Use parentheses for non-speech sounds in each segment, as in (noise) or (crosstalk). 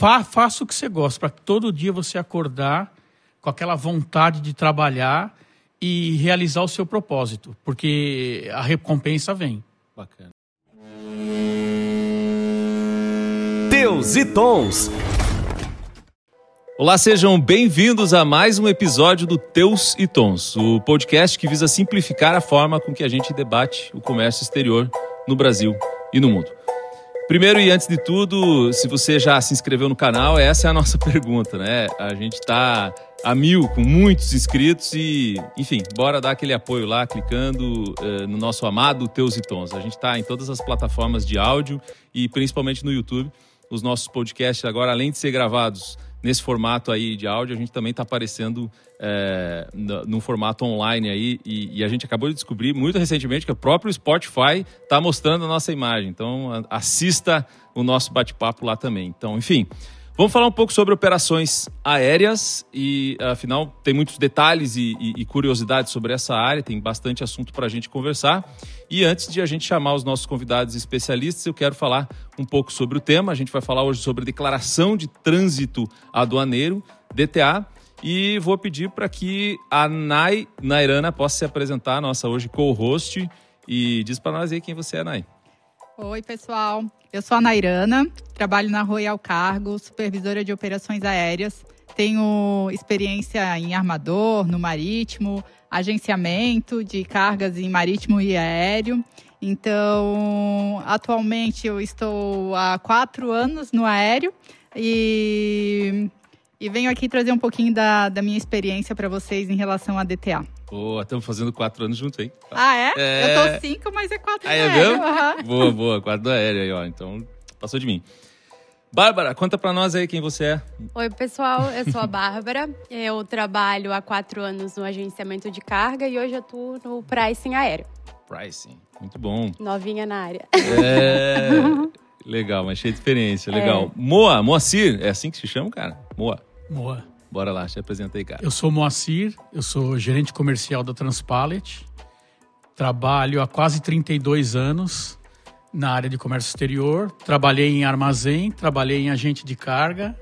fa faça o que você gosta, para todo dia você acordar com aquela vontade de trabalhar e realizar o seu propósito, porque a recompensa vem. Bacana. Teus e Tons. Olá, sejam bem-vindos a mais um episódio do Teus e Tons, o podcast que visa simplificar a forma com que a gente debate o comércio exterior no Brasil e no mundo. Primeiro e antes de tudo, se você já se inscreveu no canal, essa é a nossa (laughs) pergunta, né? A gente está a mil, com muitos inscritos e, enfim, bora dar aquele apoio lá, clicando uh, no nosso amado Teus e Tons. A gente está em todas as plataformas de áudio e principalmente no YouTube. Os nossos podcasts agora, além de ser gravados nesse formato aí de áudio, a gente também está aparecendo é, num formato online aí e, e, a gente acabou de descobrir muito recentemente que o próprio Spotify está mostrando a nossa imagem. Então assista o nosso bate-papo lá também. Então, enfim. Vamos falar um pouco sobre operações aéreas e, afinal, tem muitos detalhes e, e, e curiosidades sobre essa área, tem bastante assunto para a gente conversar. E antes de a gente chamar os nossos convidados especialistas, eu quero falar um pouco sobre o tema. A gente vai falar hoje sobre declaração de trânsito aduaneiro, DTA, e vou pedir para que a Nai Nairana possa se apresentar, nossa hoje co-host, e diz para nós aí quem você é, Nai. Oi, pessoal. Eu sou a Nairana, trabalho na Royal Cargo, supervisora de operações aéreas. Tenho experiência em armador, no marítimo, agenciamento de cargas em marítimo e aéreo. Então, atualmente eu estou há quatro anos no aéreo e, e venho aqui trazer um pouquinho da, da minha experiência para vocês em relação à DTA. Boa, estamos fazendo quatro anos juntos aí. Ah, é? é? Eu tô cinco, mas é quatro aí, do aéreo. Uhum. Boa, boa, quatro do aéreo aí, ó. Então, passou de mim. Bárbara, conta pra nós aí quem você é. Oi, pessoal, eu sou a Bárbara. (laughs) Eu trabalho há quatro anos no agenciamento de carga e hoje atuo no pricing aéreo. Pricing, muito bom. Novinha na área. É, (laughs) legal, mas cheia de experiência, legal. É. Moa, Moacir, é assim que se chama, cara? Moa. Moa. Bora lá, te apresentei, cara. Eu sou Moacir, eu sou gerente comercial da Transpallet. Trabalho há quase 32 anos na área de comércio exterior. Trabalhei em armazém, trabalhei em agente de carga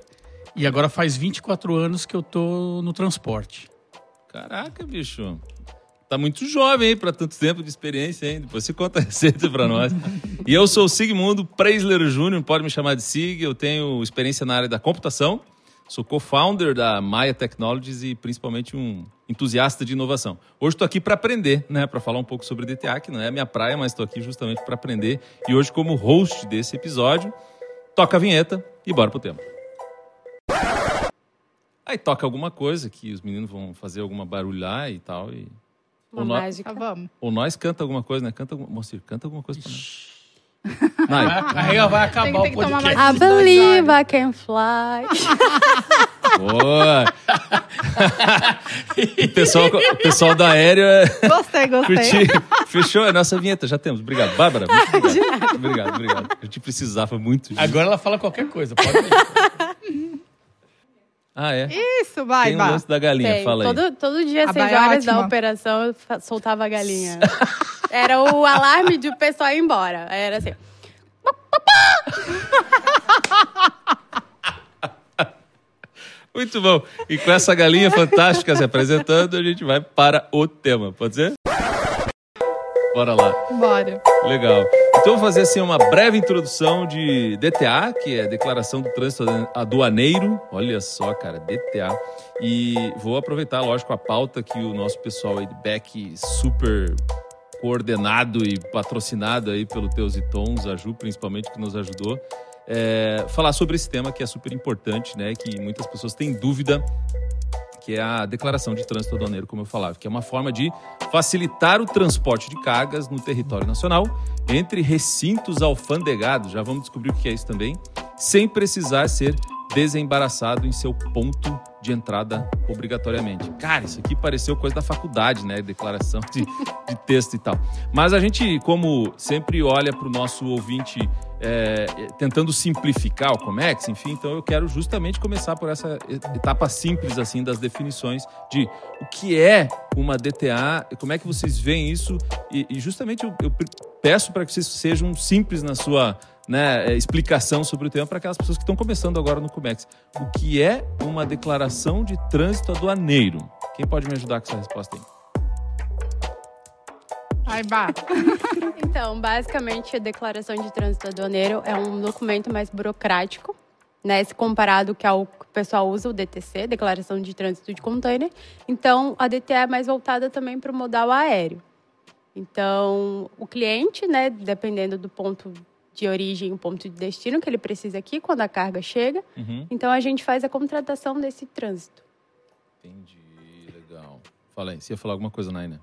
e agora faz 24 anos que eu tô no transporte. Caraca, bicho. Tá muito jovem, hein, para tanto tempo de experiência, hein? Depois você conta a receita para nós. e eu sou o Sigmundo Preisler Júnior, pode me chamar de Sig. Eu tenho experiência na área da computação Sou co-founder da Maya Technologies e principalmente um entusiasta de inovação. Hoje estou aqui para aprender, né, para falar um pouco sobre DTA, que não é a minha praia, mas estou aqui justamente para aprender. E hoje, como host desse episódio, toca a vinheta e bora pro tema. Aí toca alguma coisa que os meninos vão fazer alguma barulhar e tal. E... Uma ou mágica. Nós... Vamos. Ou nós canta alguma coisa, né? Canta, Moacir, canta alguma coisa para nós. Aí vai acabar tem, o podcast. I believe I can fly. Boa! o, pessoal, pessoal da aérea. É gostei, gostei. Fechou a nossa vinheta, já temos. Obrigado. Bárbara, obrigado. (laughs) obrigado, obrigado. A gente precisava muito disso. Agora ela fala qualquer coisa, pode ir. Ah, é? Isso, vai, Tem um lance da galinha, Tem. fala aí. Todo, todo dia, às seis horas da operação, eu soltava a galinha. (laughs) Era o alarme de o pessoal ir embora. Era assim. (laughs) Muito bom. E com essa galinha fantástica se apresentando, a gente vai para o tema. Pode ser? Bora lá. Bora. Legal. Então vou fazer assim uma breve introdução de DTA, que é Declaração do Trânsito Aduaneiro. Olha só, cara, DTA. E vou aproveitar, lógico, a pauta que o nosso pessoal aí de back super coordenado e patrocinado aí pelo Teus e Tons, a Ju principalmente que nos ajudou, é, falar sobre esse tema que é super importante, né? Que muitas pessoas têm dúvida, que é a declaração de trânsito aduaneiro, como eu falava, que é uma forma de facilitar o transporte de cargas no território nacional entre recintos alfandegados, já vamos descobrir o que é isso também, sem precisar ser desembaraçado em seu ponto de entrada obrigatoriamente. Cara, isso aqui pareceu coisa da faculdade, né? Declaração de, de texto e tal. Mas a gente, como sempre olha para o nosso ouvinte é, tentando simplificar o Comex, enfim, então eu quero justamente começar por essa etapa simples assim das definições de o que é uma DTA, como é que vocês veem isso e, e justamente eu, eu peço para que vocês sejam simples na sua né, é, explicação sobre o tema para aquelas pessoas que estão começando agora no Comex. O que é uma declaração de trânsito aduaneiro? Quem pode me ajudar com essa resposta aí? Ai, bah. (laughs) Então, basicamente, a declaração de trânsito aduaneiro é um documento mais burocrático, né? Se comparado que ao que o pessoal usa, o DTC, Declaração de Trânsito de Container. Então, a DTA é mais voltada também para o modal aéreo. Então, o cliente, né, dependendo do ponto de origem, o ponto de destino que ele precisa aqui, quando a carga chega, Uhum. então a gente faz a contratação desse trânsito. Entendi, legal. Fala aí, você ia falar alguma coisa, Naina?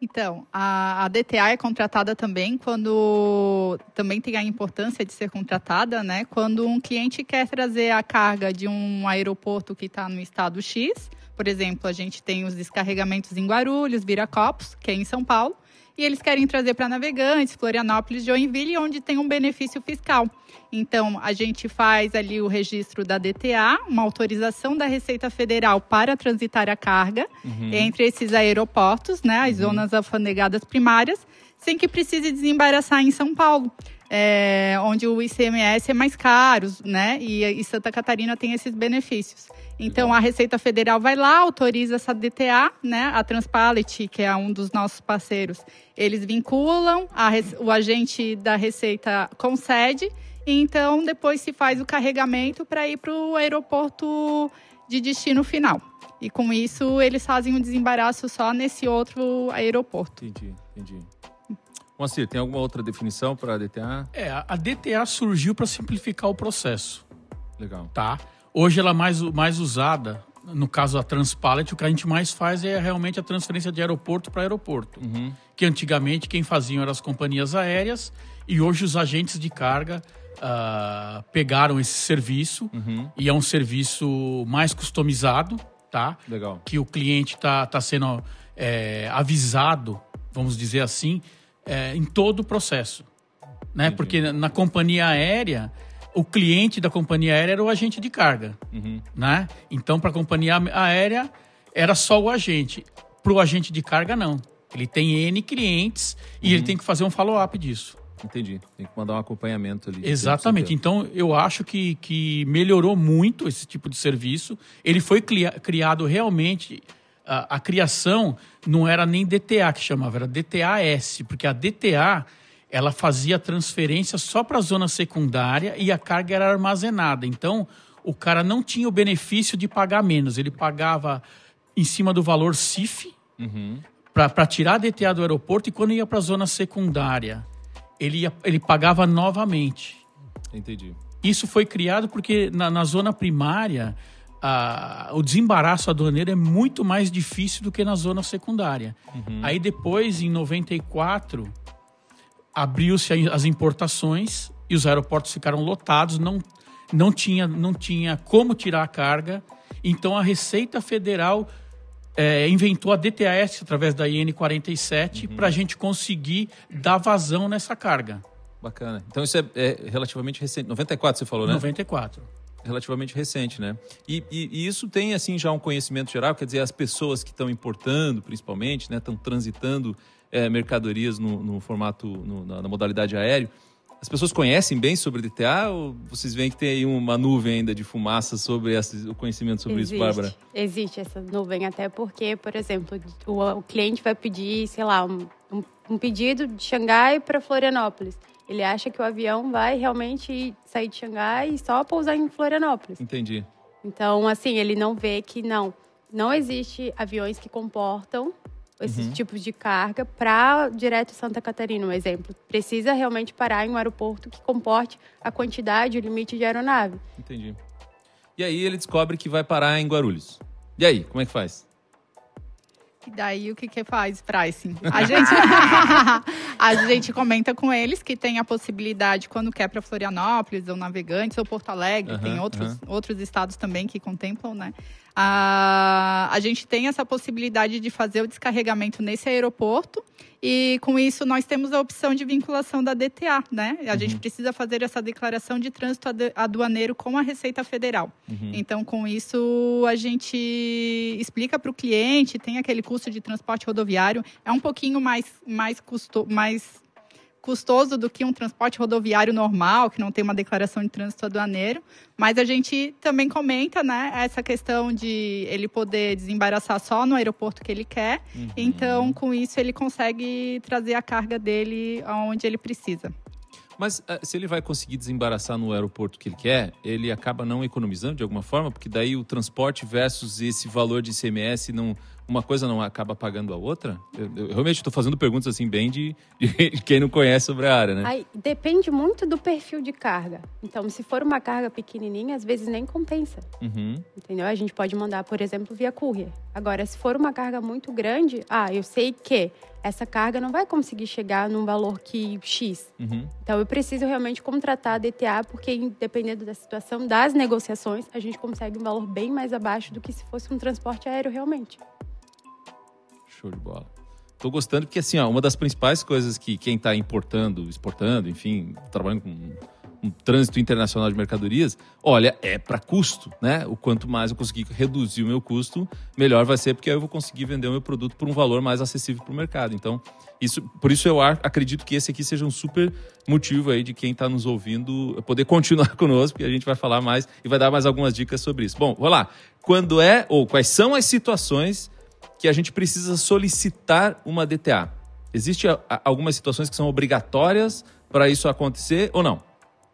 Então, a, a DTA é contratada também quando também tem a importância de ser contratada, né? Quando um cliente quer trazer a carga de um aeroporto que está no estado X, por exemplo, a gente tem os descarregamentos em Guarulhos, Viracopos, que é em São Paulo, e eles querem trazer para Navegantes, Florianópolis, Joinville, onde tem um benefício fiscal. Então, a gente faz ali o registro da DTA, uma autorização da Receita Federal para transitar a carga Uhum. entre esses aeroportos, né, as zonas alfandegadas primárias, sem que precise desembaraçar em São Paulo, é, onde o ICMS é mais caro, né, e, e Santa Catarina tem esses benefícios. Então, a Receita Federal vai lá, autoriza essa DTA, né, a Transpallet, que é um dos nossos parceiros, eles vinculam, a o agente da Receita concede, e então depois se faz o carregamento para ir para o aeroporto de destino final. E com isso, eles fazem o desembaraço só nesse outro aeroporto. Entendi, entendi. Moacir, tem alguma outra definição para a DTA? É, a a DTA surgiu para simplificar o processo, Legal. tá? Hoje ela é mais, mais usada, no caso da Transpallet, o que a gente mais faz é realmente a transferência de aeroporto para aeroporto. Uhum. Que antigamente quem faziam eram as companhias aéreas e hoje os agentes de carga ah, pegaram esse serviço Uhum. e é um serviço mais customizado, tá? Legal. que o cliente está tá sendo é, avisado, vamos dizer assim, é, em todo o processo. Né? Entendi. Porque na companhia aérea, o cliente da companhia aérea era o agente de carga. Uhum. Né? Então, para a companhia aérea, era só o agente. Para o agente de carga, não. Ele tem N clientes e ele tem que fazer um follow-up disso. Entendi. Tem que mandar um acompanhamento ali. Exatamente. Então, eu acho que, que melhorou muito esse tipo de serviço. Ele foi criado realmente. A, a criação não era nem DTA que chamava, era DTAS, porque a DTA ela fazia transferência só para a zona secundária e a carga era armazenada. Então, o cara não tinha o benefício de pagar menos, ele pagava em cima do valor CIF Uhum. para tirar a DTA do aeroporto e quando ia para a zona secundária, ele, ia, ele pagava novamente. Entendi. Isso foi criado porque na, na zona primária a- o desembaraço aduaneiro é muito mais difícil do que na zona secundária. Aí depois, em 94, abriu-se as importações e os aeroportos ficaram lotados, não, não, tinha, não tinha como tirar a carga. Então a Receita Federal eh, inventou a DTAS através da IN 47 para a gente conseguir dar vazão nessa carga. Bacana. Então isso é, é relativamente recente. 94 você falou, né? 94. Relativamente recente, né? E, e- e isso tem, assim, já um conhecimento geral, quer dizer, as pessoas que estão importando, principalmente, né? Estão transitando é, mercadorias no, no formato, no- na, na modalidade aéreo. As pessoas conhecem bem sobre DTA ou vocês veem que tem aí uma nuvem ainda de fumaça sobre esse- o conhecimento sobre isso, Bárbara? Existe essa nuvem, até porque, por exemplo, o, o cliente vai pedir, sei lá, um, um- um pedido de Xangai para Florianópolis. Ele acha que o avião vai realmente sair de Xangai e só pousar em Florianópolis. Entendi. Então, assim, ele não vê que não, não existe aviões que comportam esses tipos de carga para direto Santa Catarina, um exemplo. Precisa realmente parar em um aeroporto que comporte a quantidade, o limite de aeronave. Entendi. E aí ele descobre que vai parar em Guarulhos. E aí, como é que faz? E daí o que que faz pricing? A gente, (laughs) a gente comenta com eles que tem a possibilidade, quando quer para Florianópolis, ou Navegantes, ou Porto Alegre, Aham, tem outros, aham. outros estados também que contemplam, né? A, a gente tem essa possibilidade de fazer o descarregamento nesse aeroporto e com isso nós temos a opção de vinculação da DTA, né? A gente precisa fazer essa declaração de trânsito adu- aduaneiro com a Receita Federal. Então, com isso, a gente explica para o cliente, tem aquele custo de transporte rodoviário, é um pouquinho mais, mais, custo, mais custoso do que um transporte rodoviário normal, que não tem uma declaração de trânsito aduaneiro. Mas a gente também comenta, né, essa questão de ele poder desembaraçar só no aeroporto que ele quer. Uhum. Então, com isso, ele consegue trazer a carga dele aonde ele precisa. Mas uh, se ele vai conseguir desembaraçar no aeroporto que ele quer, ele acaba não economizando de alguma forma, porque daí o transporte versus esse valor de ICMS não uma coisa não acaba pagando a outra? Eu, eu realmente estou fazendo perguntas assim bem de, de, (laughs) quem não conhece sobre a área, né? Aí, depende muito do perfil de carga. Então, se for uma carga pequenininha, às vezes nem compensa. Uhum. Entendeu? A gente pode mandar, por exemplo, via courier. Agora, se for uma carga muito grande, ah, eu sei que essa carga não vai conseguir chegar num valor que X. Uhum. Então, eu preciso realmente contratar a DTA, porque dependendo da situação das negociações, a gente consegue um valor bem mais abaixo do que se fosse um transporte aéreo realmente. Show de bola. Tô gostando porque, assim, ó, uma das principais coisas que quem está importando, exportando, enfim, trabalhando com um trânsito internacional de mercadorias, olha, é para custo, né? O quanto mais eu conseguir reduzir o meu custo, melhor vai ser, porque aí eu vou conseguir vender o meu produto por um valor mais acessível para o mercado. Então, isso, por isso eu acredito que esse aqui seja um super motivo aí de quem está nos ouvindo poder continuar (laughs) conosco, porque a gente vai falar mais e vai dar mais algumas dicas sobre isso. Bom, vamos lá. Quando é ou quais são as situações que a gente precisa solicitar uma DTA. Existem algumas situações que são obrigatórias para isso acontecer ou não?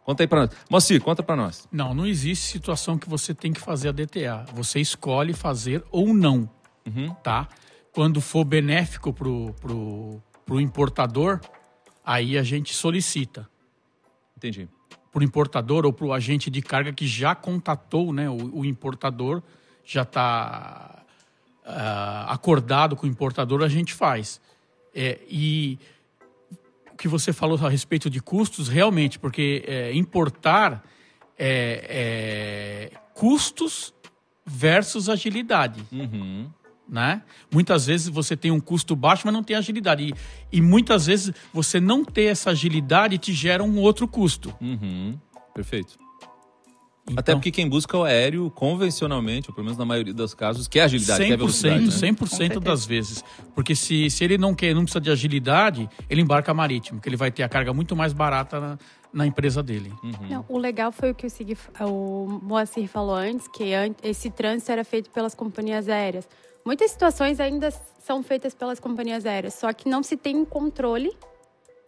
Conta aí para nós. Moacir, conta para nós. Não, não existe situação que você tem que fazer a DTA. Você escolhe fazer ou não, uhum. tá? Quando for benéfico pro, pro, pro importador, aí a gente solicita. Entendi. Pro importador ou pro agente de carga que já contatou, né? O, o importador já está uh, acordado com o importador, a gente faz. É, e o que você falou a respeito de custos, realmente, porque é, importar é, é custos versus agilidade. Uhum. Né? Muitas vezes você tem um custo baixo, mas não tem agilidade. E, e muitas vezes você não ter essa agilidade te gera um outro custo. Uhum. Perfeito. Então, Até porque quem busca o aéreo convencionalmente, ou pelo menos na maioria dos casos, quer agilidade, 100%, quer velocidade. Né? 100% das vezes. Porque se, se ele não quer, não precisa de agilidade, ele embarca marítimo, que ele vai ter a carga muito mais barata na, na empresa dele. Uhum. Não, o legal foi o que o, Sig, o Moacir falou antes, que esse trânsito era feito pelas companhias aéreas. Muitas situações ainda são feitas pelas companhias aéreas, só que não se tem controle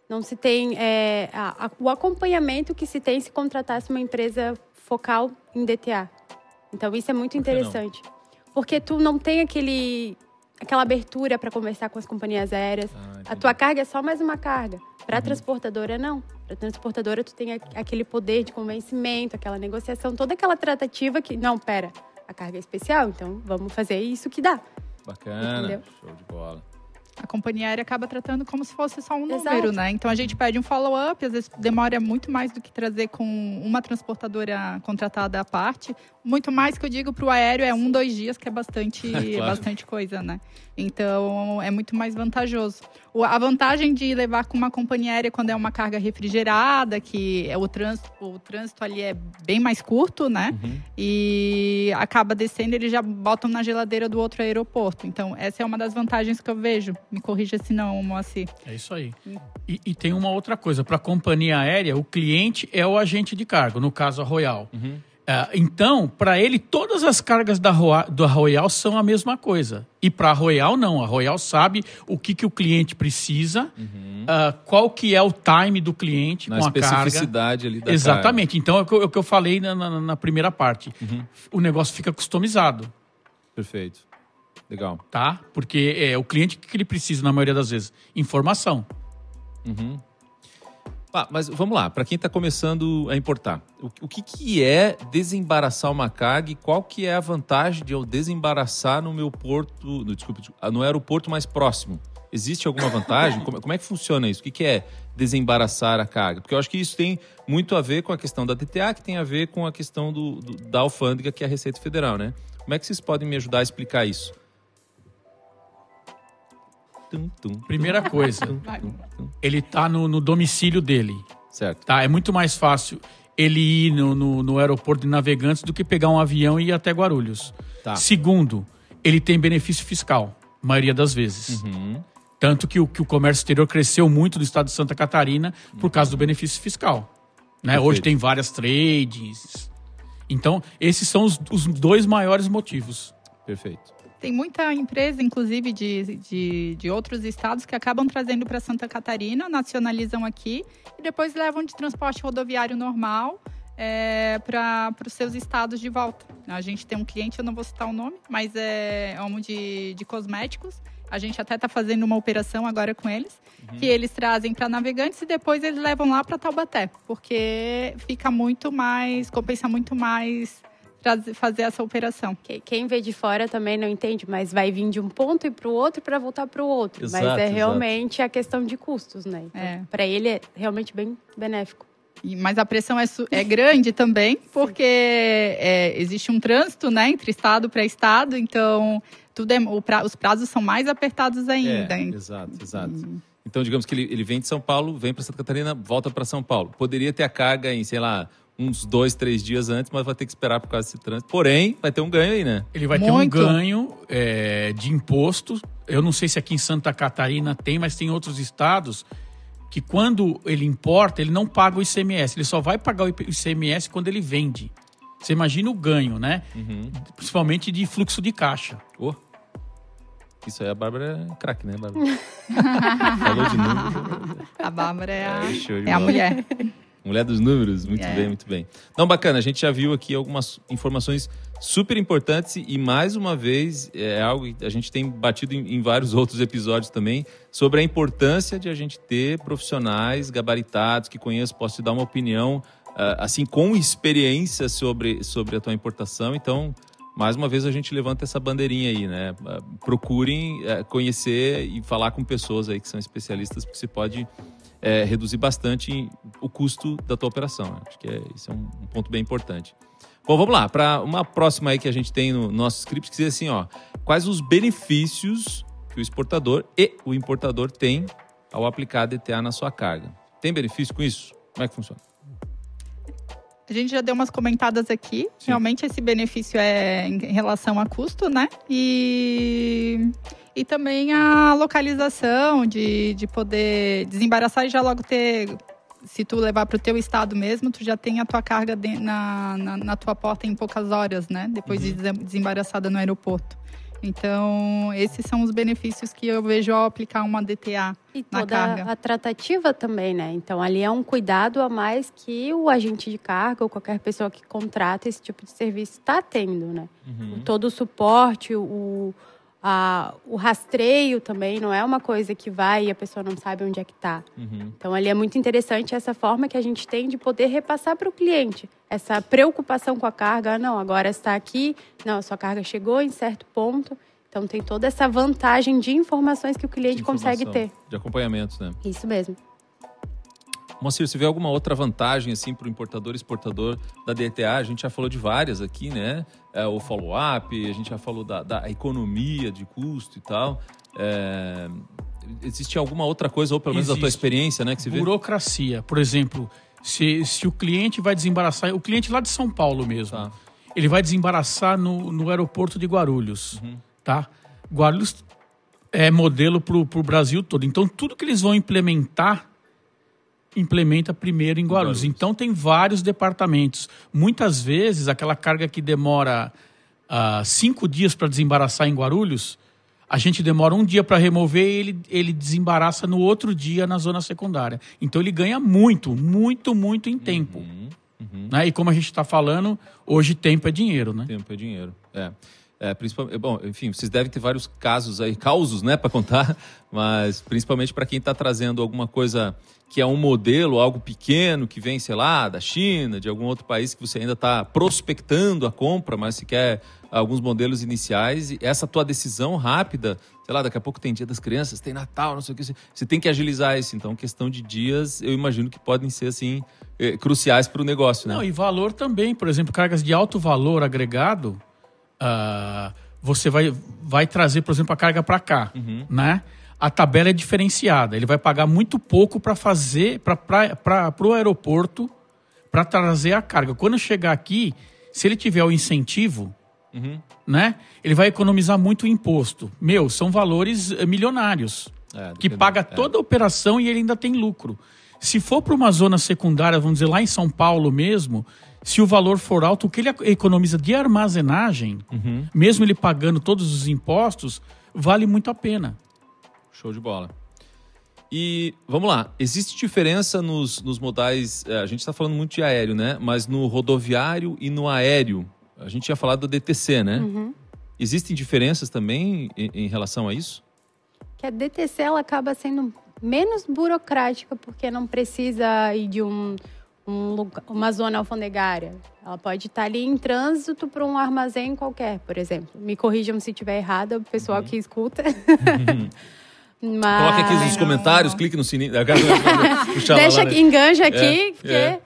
não se tem é, a, a, o acompanhamento que se tem se contratasse uma empresa focal em DTA. Então isso é muito interessante. Porque tu não tem aquele aquela abertura para conversar com as companhias aéreas. Ah, a tua carga é só mais uma carga. Para a uhum. transportadora não. Para a transportadora tu tem aquele poder de convencimento, aquela negociação, toda aquela tratativa que não, pera, a carga é especial, então vamos fazer isso que dá. Bacana. Entendeu? Show de bola a companhia aérea acaba tratando como se fosse só um Exato. número, né? Então a gente pede um follow-up, às vezes demora muito mais do que trazer com uma transportadora contratada à parte. Muito mais que eu digo para o aéreo é um, dois dias, que é bastante, (laughs) claro. bastante coisa, né? Então é muito mais vantajoso. A vantagem de levar com uma companhia aérea quando é uma carga refrigerada, que é o trânsito, o trânsito ali é bem mais curto, né? Uhum. E acaba descendo, eles já botam na geladeira do outro aeroporto. Então, essa é uma das vantagens que eu vejo. Me corrija se não, Moacir. É isso aí. E, e tem uma outra coisa: para a companhia aérea, o cliente é o agente de cargo, no caso a Royal. Uhum. Uh, então, para ele, todas as cargas da, da Royal são a mesma coisa. E para a Royal, não. A Royal sabe o que, que o cliente precisa, uhum. uh, qual que é o time do cliente na com a carga. especificidade ali da Exatamente. Carga. Então, é o que, eu, é o que eu falei na, na, na primeira parte. Uhum. O negócio fica customizado. Perfeito. Legal. Tá? Porque é o cliente que ele precisa, na maioria das vezes? Informação. Uhum. Ah, mas vamos lá, para quem está começando a importar, o, o, que, que é desembaraçar uma carga e qual que é a vantagem de eu desembaraçar no meu porto, no, desculpe, no aeroporto mais próximo? Existe alguma vantagem? como, como, é que funciona isso? O que, que é desembaraçar a carga? Porque eu acho que isso tem muito a ver com a questão da DTA, que tem a ver com a questão do, do da alfândega, que é a Receita Federal, né? Como é que vocês podem me ajudar a explicar isso? Primeira coisa, (laughs) ele tá no, no, domicílio dele. Certo. Tá, é muito mais fácil ele ir no, no, no, aeroporto de navegantes do que pegar um avião e ir até Guarulhos. Tá. Segundo, ele tem benefício fiscal, maioria das vezes. Uhum. Tanto que o, que o comércio exterior cresceu muito no estado de Santa Catarina por causa do benefício fiscal. Né? Hoje tem várias trades. Então, esses são os, os dois maiores motivos. Perfeito. Tem muita empresa, inclusive, de, de, de outros estados que acabam trazendo para Santa Catarina, nacionalizam aqui e depois levam de transporte rodoviário normal é, para os seus estados de volta. A gente tem um cliente, eu não vou citar o nome, mas é, é um de, de cosméticos. A gente até está fazendo uma operação agora com eles, uhum. que eles trazem para navegantes e depois eles levam lá para Taubaté, porque fica muito mais, compensa muito mais fazer essa operação. Quem vê de fora também não entende, mas vai vir de um ponto e para o outro para voltar para o outro. Exato, mas é realmente exato. a questão de custos, né? Então, é. Para ele é realmente bem benéfico. Mas a pressão é, é grande (laughs) também, porque é, existe um trânsito né, entre estado para estado, então tudo é, pra, os prazos são mais apertados ainda. É, exato, exato. Então, digamos que ele, ele vem de São Paulo, vem para Santa Catarina, volta para São Paulo. Poderia ter a carga em, sei lá, uns dois, três dias antes, mas vai ter que esperar por causa desse trânsito. Porém, vai ter um ganho aí, né? Ele vai Muito. ter um ganho é, de imposto. Eu não sei se aqui em Santa Catarina tem, mas tem outros estados que quando ele importa, ele não paga o ICMS. Ele só vai pagar o ICMS quando ele vende. Você imagina o ganho, né? Uhum. Principalmente de fluxo de caixa. Oh. Isso aí a Bárbara é craque, né, Bárbara? (laughs) Falou de número. A Bárbara é a, é, é a mulher. Mulher dos números, muito é. bem, muito bem. Não, bacana, a gente já viu aqui algumas informações super importantes e mais uma vez é algo que a gente tem batido em, em, vários (laughs) outros episódios também sobre a importância de a gente ter profissionais gabaritados que conheçam, possam te dar uma opinião uh, assim com experiência sobre, sobre a tua importação. Então, mais uma vez a gente levanta essa bandeirinha aí, né? Uh, procurem uh, conhecer e falar com pessoas aí que são especialistas, porque você pode é, reduzir bastante o custo da tua operação. Acho que é, isso é um, um, ponto bem importante. Bom, vamos lá, para uma próxima aí que a gente tem no nosso script, que diz assim, ó, quais os benefícios que o exportador e o importador têm ao aplicar DTA na sua carga. Tem benefício com isso? Como é que funciona? A gente já deu umas comentadas aqui. Sim. Realmente esse benefício é em relação a custo, né? E e também a localização de, de poder desembaraçar e já logo ter se tu levar para o teu estado mesmo, tu já tem a tua carga de, na, na, na, tua porta em poucas horas, né? Depois uhum. de desembaraçada no aeroporto. Então, esses são os benefícios que eu vejo ao aplicar uma DTA e na carga. a tratativa também, né? Então, ali é um cuidado a mais que o agente de carga ou qualquer pessoa que contrata esse tipo de serviço está tendo, né? Uhum. Todo o suporte, o ah, o rastreio também não é uma coisa que vai e a pessoa não sabe onde é que está. Uhum. Então, ali é muito interessante essa forma que a gente tem de poder repassar para o cliente. Essa preocupação com a carga. Ah, não, agora está aqui. Não, a sua carga chegou em certo ponto. Então, tem toda essa vantagem de informações que o cliente consegue ter. De acompanhamento, né? Isso mesmo. Moacir, você vê alguma outra vantagem assim para o importador e exportador da DTA? A gente já falou de várias aqui, né? É, o follow-up, a gente já falou da, da, economia de custo e tal. É, existe alguma outra coisa, ou pelo menos existe. da tua experiência, né? Que você vê? Burocracia. Por exemplo, se, se o cliente vai desembaraçar, o cliente lá de São Paulo mesmo, tá. ele vai desembaraçar no, no aeroporto de Guarulhos, uhum. tá? Guarulhos é modelo para o Brasil todo. Então, tudo que eles vão implementar implementa primeiro em Guarulhos. Guarulhos. Então tem vários departamentos. Muitas vezes aquela carga que demora uh, cinco dias para desembaraçar em Guarulhos, a gente demora um dia para remover e ele, ele desembaraça no outro dia na zona secundária. Então ele ganha muito, muito, muito em tempo. Uhum, uhum. Né? E como a gente está falando, hoje tempo é dinheiro, né? Tempo é dinheiro, é. É, principalmente, bom, enfim, vocês devem ter vários casos aí, (laughs) causos, né, para contar, mas principalmente para quem está trazendo alguma coisa que é um modelo, algo pequeno que vem, sei lá, da China, de algum outro país que você ainda está prospectando a compra, mas se quer alguns modelos iniciais, e essa tua decisão rápida, sei lá, daqui a pouco tem Dia das Crianças, tem Natal, não sei o que, você tem que agilizar isso. Então, questão de dias, eu imagino que podem ser assim eh, cruciais para o negócio, né? Não, e valor também, por exemplo, cargas de alto valor agregado uh, você vai, vai trazer, por exemplo, a carga para cá, uhum. né? A tabela é diferenciada. Ele vai pagar muito pouco para fazer para o aeroporto para trazer a carga. Quando chegar aqui, se ele tiver o incentivo, uhum. né? Ele vai economizar muito imposto. Meu, são valores eh, milionários. É, que paga é. toda a operação e ele ainda tem lucro. Se for para uma zona secundária, vamos dizer lá em São Paulo mesmo, se o valor for alto, o que ele economiza de armazenagem, Uhum. mesmo ele pagando todos os impostos, vale muito a pena. Show de bola. E vamos lá, existe diferença nos, nos modais. é, a gente está falando muito de aéreo, né? Mas no rodoviário e no aéreo, a gente tinha falado do DTC, né? Existem diferenças também em, em relação a isso? Que a DTC ela acaba sendo menos burocrática porque não precisa ir de um, um lugar- uma zona alfandegária. Ela pode estar ali em trânsito para um armazém qualquer, por exemplo. Me corrijam se estiver errada, o pessoal que escuta. (laughs) Mas... Coloque aqui nos comentários, clique no sininho. Deixa lá, né? aqui, enganja aqui, É, porque... é.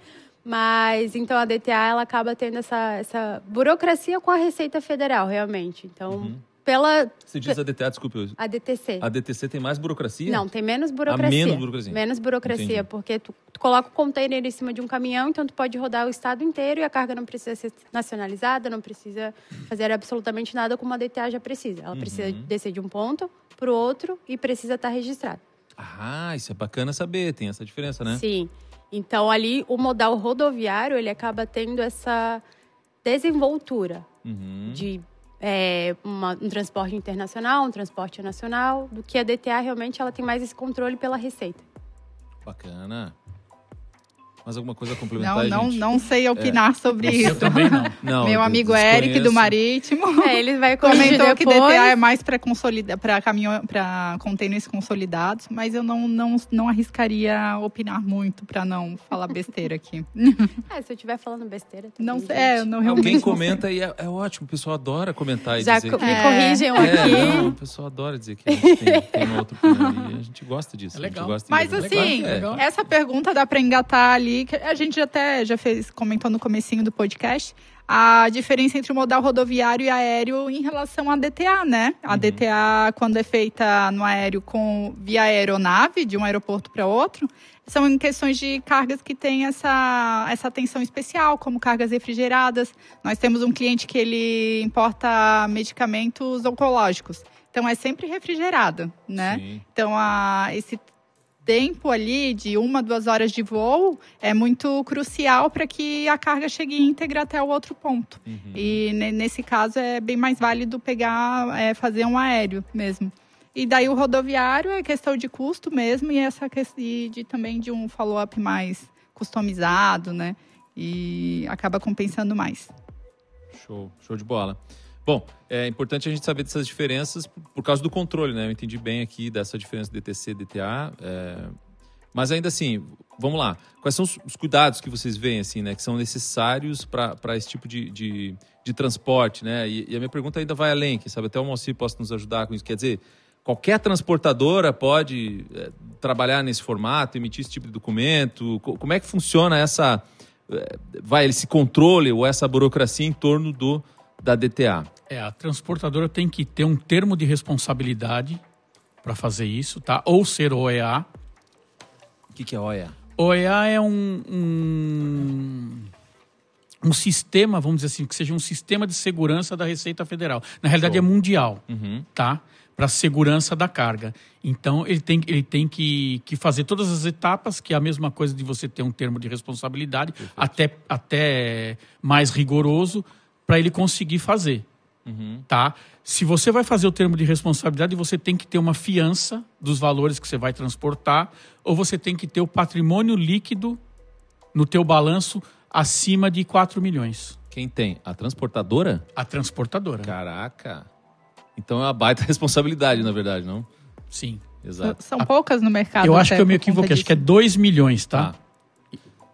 Mas, então, a DTA, ela acaba tendo essa, essa burocracia com a Receita Federal, realmente. Então, Uhum. Pela... Você diz a DTA, desculpa. eu- A DTC. A DTC tem mais burocracia? Não, tem menos burocracia. menos burocracia. Menos burocracia, Entendi. porque tu, tu coloca o container em cima de um caminhão, então tu pode rodar o estado inteiro e a carga não precisa ser nacionalizada, não precisa fazer absolutamente nada como a DTA já precisa. Ela precisa Uhum. descer de um ponto para o outro e precisa estar registrada. Ah, isso é bacana saber, tem essa diferença, né? Sim. Então ali o modal rodoviário ele acaba tendo essa desenvoltura Uhum. de é, uma- um transporte internacional, um transporte nacional, do que a DTA realmente ela tem mais esse controle pela receita. Bacana. Mais alguma coisa a complementar, Não, não, gente? não sei opinar sobre isso. Eu também não. (laughs) Não, Meu eu amigo Eric do desconheço. Marítimo (laughs) É, ele vai comentou que. DTA é mais para consolida para caminhão para containers consolidados, mas eu não, não, não arriscaria opinar muito para não falar besteira aqui. (laughs) É, se eu estiver falando besteira também, Não sei, gente. é, eu não realmente Alguém não sei. comenta e é, é ótimo, o pessoal adora comentar e Já dizer co- que... me É. corrigem É, aqui. não, o pessoal adora dizer que a gente tem, tem opinião e a gente gosta disso. É a gente legal. gosta Mas assim, legal. essa pergunta dá para engatar ali, que a gente até já fez, comentou no comecinho do podcast, a diferença entre o modal rodoviário e aéreo em relação à DTA, né? A DTA, quando é feita no aéreo com via aeronave, de um aeroporto para outro, são em questões de cargas que têm essa, essa atenção especial, como cargas refrigeradas. Nós temos um cliente que ele importa medicamentos oncológicos. Então é sempre refrigerado, né? Sim. Então, a, esse tempo ali de uma, duas horas de voo é muito crucial para que a carga chegue íntegra até o outro ponto. Uhum. E ne- nesse caso é bem mais válido pegar, é, fazer um aéreo mesmo. E daí o rodoviário é questão de custo mesmo e essa questão de também de um follow-up mais customizado, né? E acaba compensando mais. Show, show de bola. Bom, é importante a gente saber dessas diferenças por, causa do controle, né? Eu entendi bem aqui dessa diferença DTC e DTA. é, Mas ainda assim, vamos lá. Quais são os, os cuidados que vocês veem, assim, né? Que são necessários para esse tipo de, de, de transporte, né? E, e a minha pergunta ainda vai além, quem sabe até o Moacir possa nos ajudar com isso. Quer dizer, qualquer transportadora pode é, trabalhar nesse formato, emitir esse tipo de documento? Co- Como é que funciona essa... é, Vai, esse controle ou essa burocracia em torno do da DTA? É, a transportadora tem que ter um termo de responsabilidade para fazer isso, tá? Ou ser OEA. O que, que é OEA? OEA é um, um, um sistema, vamos dizer assim, que seja um sistema de segurança da Receita Federal. Na realidade Show. é mundial, Uhum. tá? Para segurança da carga. Então ele tem, ele tem que, que fazer todas as etapas, que é a mesma coisa de você ter um termo de responsabilidade, até, até mais rigoroso, para ele conseguir fazer Uhum. tá? Se você vai fazer o termo de responsabilidade, você tem que ter uma fiança dos valores que você vai transportar, ou você tem que ter o patrimônio líquido no teu balanço acima de 4 milhões. Quem tem? A transportadora? A transportadora. Caraca. Então é uma baita (laughs) responsabilidade, na verdade, não? Sim. Exato. São poucas no mercado. eu acho que eu me equivoquei, acho que é disso. 2 milhões, tá? Tá.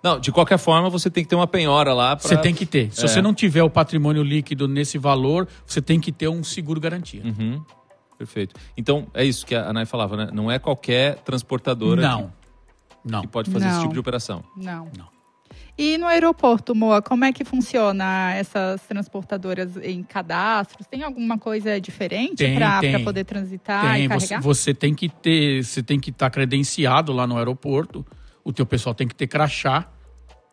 Não, de qualquer forma, você tem que ter uma penhora lá pra... Você tem que ter. Se É. você não tiver o patrimônio líquido nesse valor, você tem que ter um seguro garantia. Uhum. Perfeito. Então, é isso que a Anai falava, né? Não é qualquer transportadora Não. Não. que, que pode fazer esse Não. tipo de operação. Não. Não. E no aeroporto, Moa, como é que funciona essas transportadoras em cadastros? Tem alguma coisa diferente para poder transitar Tem, e você, carregar? você tem que ter, você tem que estar credenciado lá no aeroporto. O teu pessoal tem que ter crachá,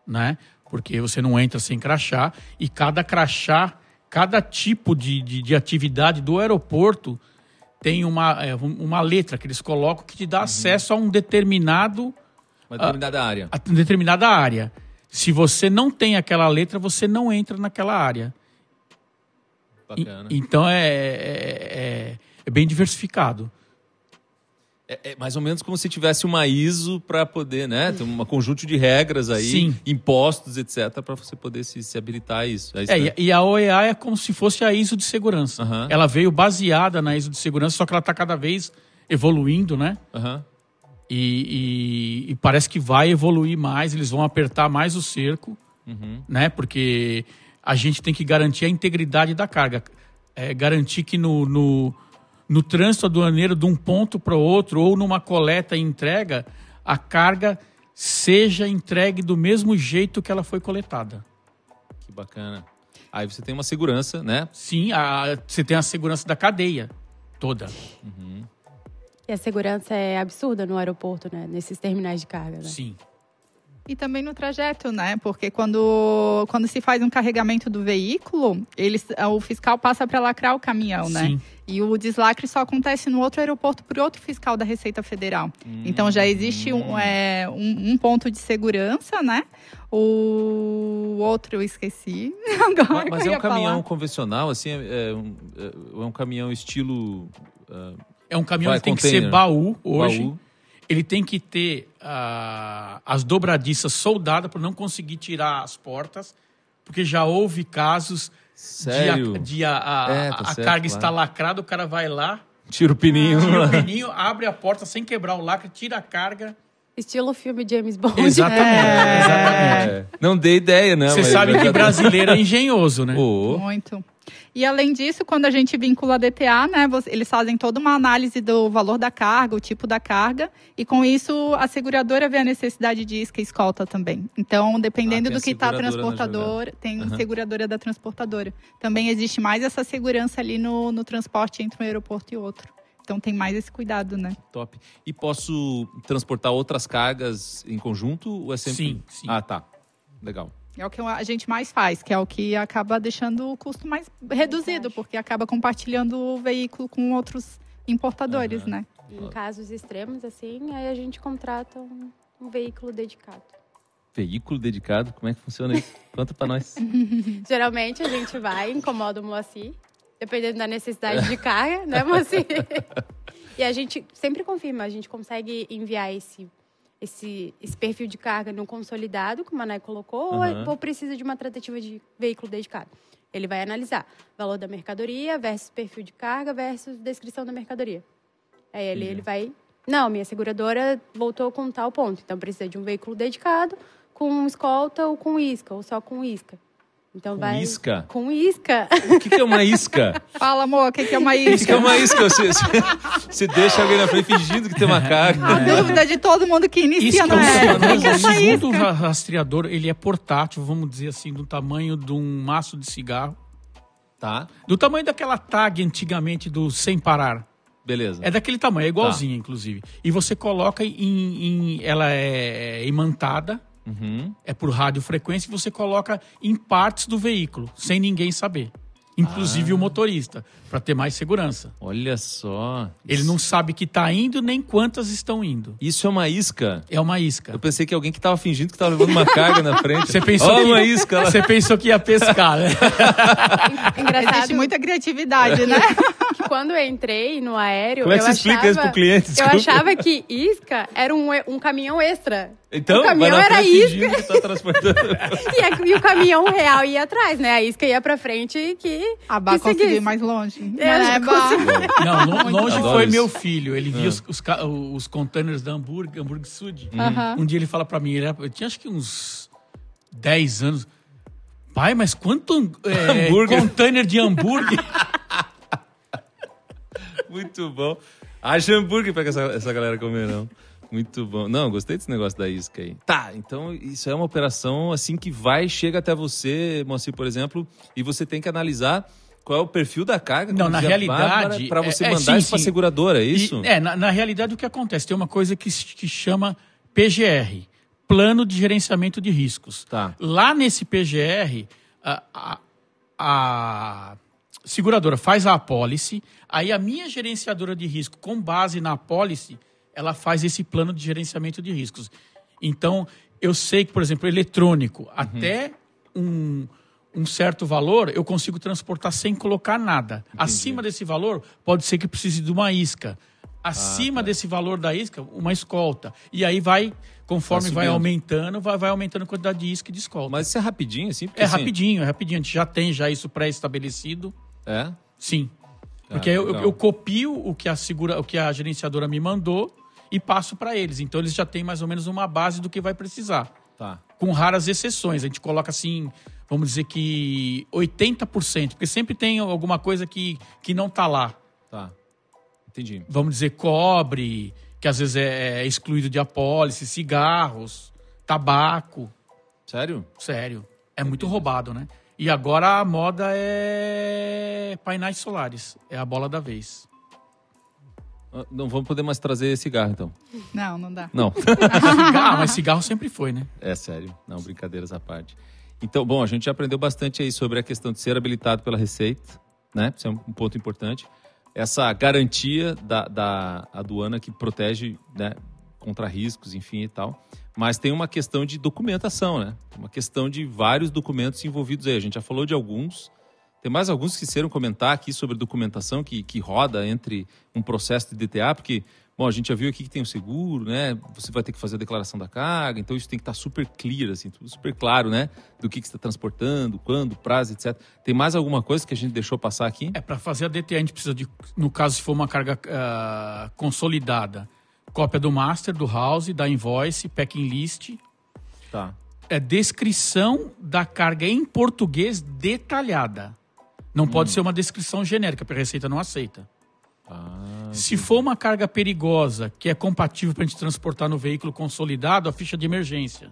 né? Porque você não entra sem crachá e cada crachá, cada tipo de, de, de atividade do aeroporto tem uma, é, uma letra que eles colocam que te dá acesso a um determinado Uma determinada área. a determinada área. Se você não tem aquela letra, você não entra naquela área. E- Bacana. então é, é, é- é bem diversificado. É, é mais ou menos como se tivesse uma ISO para poder, né? Tem um conjunto de regras aí, Sim. impostos, etc, para você poder se, se habilitar a isso. É É, né? e, a OEA é como se fosse a ISO de segurança. Aham. Ela veio baseada na ISO de segurança, só que ela está cada vez evoluindo, né? Aham. E, e- e parece que vai evoluir mais, eles vão apertar mais o cerco, Uhum. né? Porque a gente tem que garantir a integridade da carga. É, garantir que no, no, no trânsito aduaneiro de um ponto para o outro, ou numa coleta e entrega, a carga seja entregue do mesmo jeito que ela foi coletada. Que bacana. Aí você tem uma segurança, né? Sim, a- você tem a segurança da cadeia toda. E a segurança é absurda no aeroporto, né? Nesses terminais de carga, né? Sim. E também no trajeto, né? Porque quando, quando se faz um carregamento do veículo, eles, o fiscal passa para lacrar o caminhão, né? E o deslacre só acontece no outro aeroporto por outro fiscal da Receita Federal. Então já existe um, é, um, um ponto de segurança, né? O outro eu esqueci. (laughs) Agora Mas que eu é um caminhão falar. convencional, assim, é, é um, é um caminhão estilo ah, É um caminhão Vai, que tem que container. ser baú hoje. baú. Ele tem que ter ah, as dobradiças soldadas para não conseguir tirar as portas, porque já houve casos Sério? de, a, de a, a- É, tá a certo, carga claro. está lacrada, o cara vai lá, Tira o pininho. tira o pininho, abre a porta sem quebrar o lacre, tira a carga. Estilo filme James Bond. Exatamente. exatamente. É, não dei ideia, né? Você mas- sabe que brasileiro é engenhoso, né? Ô, Muito. E além disso, quando a gente vincula a DTA, né, eles fazem toda uma análise do valor da carga, o tipo da carga, e com isso a seguradora vê a necessidade de isca e escolta também. Então, dependendo Ah, do que está a transportadora, tem Aham. seguradora da transportadora. Também existe mais essa segurança ali no, no transporte entre um aeroporto e outro. Então tem mais esse cuidado, né? top. E posso transportar outras cargas em conjunto ou é sempre... Sim, sim. Ah, tá. Legal. É o que a gente mais faz, que é o que acaba deixando o custo mais reduzido, porque acaba compartilhando o veículo com outros importadores, Aham. né? Em casos extremos, assim, aí a gente contrata um, um veículo dedicado. Veículo dedicado, como é que funciona isso? (laughs) Conta pra nós. (laughs) Geralmente a gente vai, incomoda o Moacir, dependendo da necessidade de carga, né, Moacir? (laughs) e a gente sempre confirma, a gente consegue enviar esse, esse, esse perfil de carga no consolidado, como a Nai colocou, Aham. ou, ou precisa de uma tratativa de veículo dedicado. Ele vai analisar valor da mercadoria versus perfil de carga versus descrição da mercadoria. Aí ele, ele vai. Não, minha seguradora voltou com tal ponto. Então precisa de um veículo dedicado, com escolta ou com isca, ou só com isca. Então Com vai. isca? Com isca. O que, que é uma isca? (laughs) Fala, amor, o que, que é uma O que, que isca? é uma isca? Você, você- você deixa alguém na frente fingindo que tem uma carga. A dúvida de todo mundo que inicia é na. O que, que é essa segundo isca? ra- rastreador, ele é portátil, vamos dizer assim, do tamanho de um maço de cigarro. Tá, Do tamanho daquela tag antigamente do sem parar. beleza. É daquele tamanho, é Tá. igualzinha, inclusive. E você coloca em, em- Ela é imantada, Uhum. é por radiofrequência, e você coloca em partes do veículo, sem ninguém saber. Inclusive Ah. o motorista, para ter mais segurança. Olha só. Ele não sabe que está indo nem quantas estão indo. Isso é uma isca? É uma isca. Eu pensei que alguém que tava fingindo que tava levando uma carga na frente. Você pensou, que, uma isca lá. você pensou que ia pescar, né? (laughs) Engraçado Existe muita criatividade, né? (laughs) (laughs) quando eu entrei no aéreo. Como é que eu você explica achava, isso pro cliente? Eu achava que isca era um, um caminhão extra. Então, o caminhão era isca. tá transportando. (laughs) E, a- e o caminhão real ia atrás, né? A isca ia pra frente e que. A Bá conseguiu ir mais longe. Né, não Bá? consegui. Não, lo- longe Adoro foi isso. meu filho. Ele via os, os, ca- os containers da hambúrguer, hambúrguer Sud. Um dia ele fala pra mim, ele eu tinha acho que uns 10 anos. Pai, mas quanto é, (laughs) Hambúrguer. container de hambúrguer? Muito bom. Haja hambúrguer pra essa, essa galera comer, não. Muito bom. Não, gostei desse negócio da isca aí. Tá, então isso é uma operação assim que vai, chega até você, Moacir, por exemplo, e você tem que analisar qual é o perfil da carga. Não, na a realidade, Pra você é- é, mandar sim, isso sim. seguradora, é E- isso? é, na, na realidade o que acontece? Tem uma coisa que, que chama PGR, Plano de Gerenciamento de Riscos. Tá. Lá nesse PGR, a, a- a- seguradora faz a apólice, aí a minha gerenciadora de risco, com base na apólice, ela faz esse plano de gerenciamento de riscos. Então, eu sei que, por exemplo, eletrônico, até um, um certo valor, eu consigo transportar sem colocar nada. Acima desse valor, pode ser que precise de uma isca. Acima tá. desse valor da isca, uma escolta. E aí vai, conforme Vai vai aumentando, vai, vai aumentando a quantidade de isca e de escolta. Mas isso é rapidinho, assim? Porque, é assim, rapidinho, é rapidinho. A gente já tem já isso pré-estabelecido. É? Sim. Ah, Porque eu, eu, legal. eu copio o que a segura, o que a gerenciadora me mandou e passo para eles. Então eles já têm mais ou menos uma base do que vai precisar. Tá. Com raras exceções. A gente coloca assim, vamos dizer que 80%, porque sempre tem alguma coisa que, que não tá lá. Tá. Entendi. Vamos dizer cobre, que às vezes é, é excluído de apólice, cigarros, tabaco. Sério? Sério. É muito roubado, né? E agora a moda é painéis solares. É a bola da vez. Ah, Não vamos poder mais trazer cigarro, então. Não, não dá. Não. (laughs) Cigarro, mas cigarro sempre foi, né? É sério. Não, brincadeiras à parte. Então, bom, a gente já aprendeu bastante aí sobre a questão de ser habilitado pela Receita, né? Isso é um um ponto importante. Essa garantia da, da aduana que protege, né, contra riscos, enfim e tal. Mas tem uma questão de documentação, né? Uma questão de vários documentos envolvidos aí. A gente já falou de alguns. Tem mais alguns que quisieram comentar aqui sobre documentação que, que roda entre um processo de DTA, porque, bom, a gente já viu aqui que tem o seguro, né? Você vai ter que fazer a declaração da carga, então isso tem que estar super clear, assim, tudo super claro, né? Do que, que você está transportando, quando, prazo, etc. Tem mais alguma coisa que a gente deixou passar aqui? É, para fazer a DTA, a gente precisa de, no caso, se for uma carga ah, consolidada, cópia do master, do house, da invoice, packing list, Tá. é descrição da carga em português detalhada. Não pode ser uma descrição genérica, porque a Receita não aceita. Ah, Se for uma carga perigosa, que é compatível para a gente transportar no veículo consolidado, a ficha de emergência.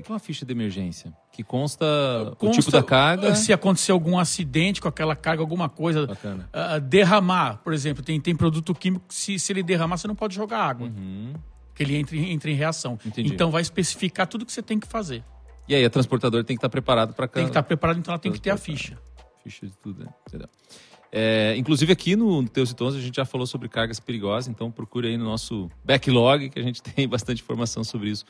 O que é uma ficha de emergência? Que consta, o Consta, tipo da carga. Se acontecer algum acidente com aquela carga, alguma coisa. Ah, derramar, por exemplo, tem, tem produto químico que se, se ele derramar, você não pode jogar água. Uhum. Que ele entra, em- entra em reação. Entendi. Então vai especificar tudo que você tem que fazer. E aí, a transportadora tem que estar preparado para Tem que estar preparado, então ela tem que ter a ficha. Ficha de tudo, né? Entendeu? É, inclusive aqui no, no Teus e Tons a gente já falou sobre cargas perigosas, então procure aí no nosso backlog que a gente (laughs) tem bastante informação sobre isso.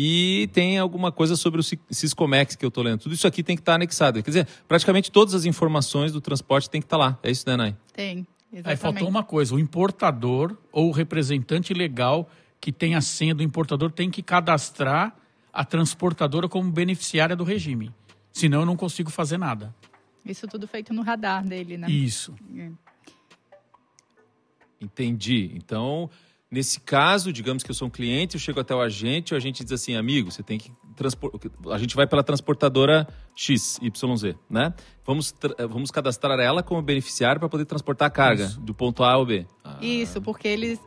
E tem alguma coisa sobre o Cis- Siscomex que eu tô lendo. Tudo isso aqui tem que estar anexado. Quer dizer, praticamente todas as informações do transporte tem que estar lá. É isso, né, Nai? Tem. Aí Exatamente. faltou uma coisa: o importador ou o representante legal que tem a senha do importador tem que cadastrar a transportadora como beneficiária do regime. Senão eu não consigo fazer nada. Isso tudo feito no radar dele, né? Isso. É. Entendi. Então, nesse caso, digamos que eu sou um cliente, eu chego até o agente, o agente diz assim, amigo, você tem que transportar. A gente vai pela transportadora X, YZ, né? Vamos, tra- eh, vamos cadastrar ela como beneficiário para poder transportar a carga Isso. do ponto A ao B. Ah, Isso, porque eles.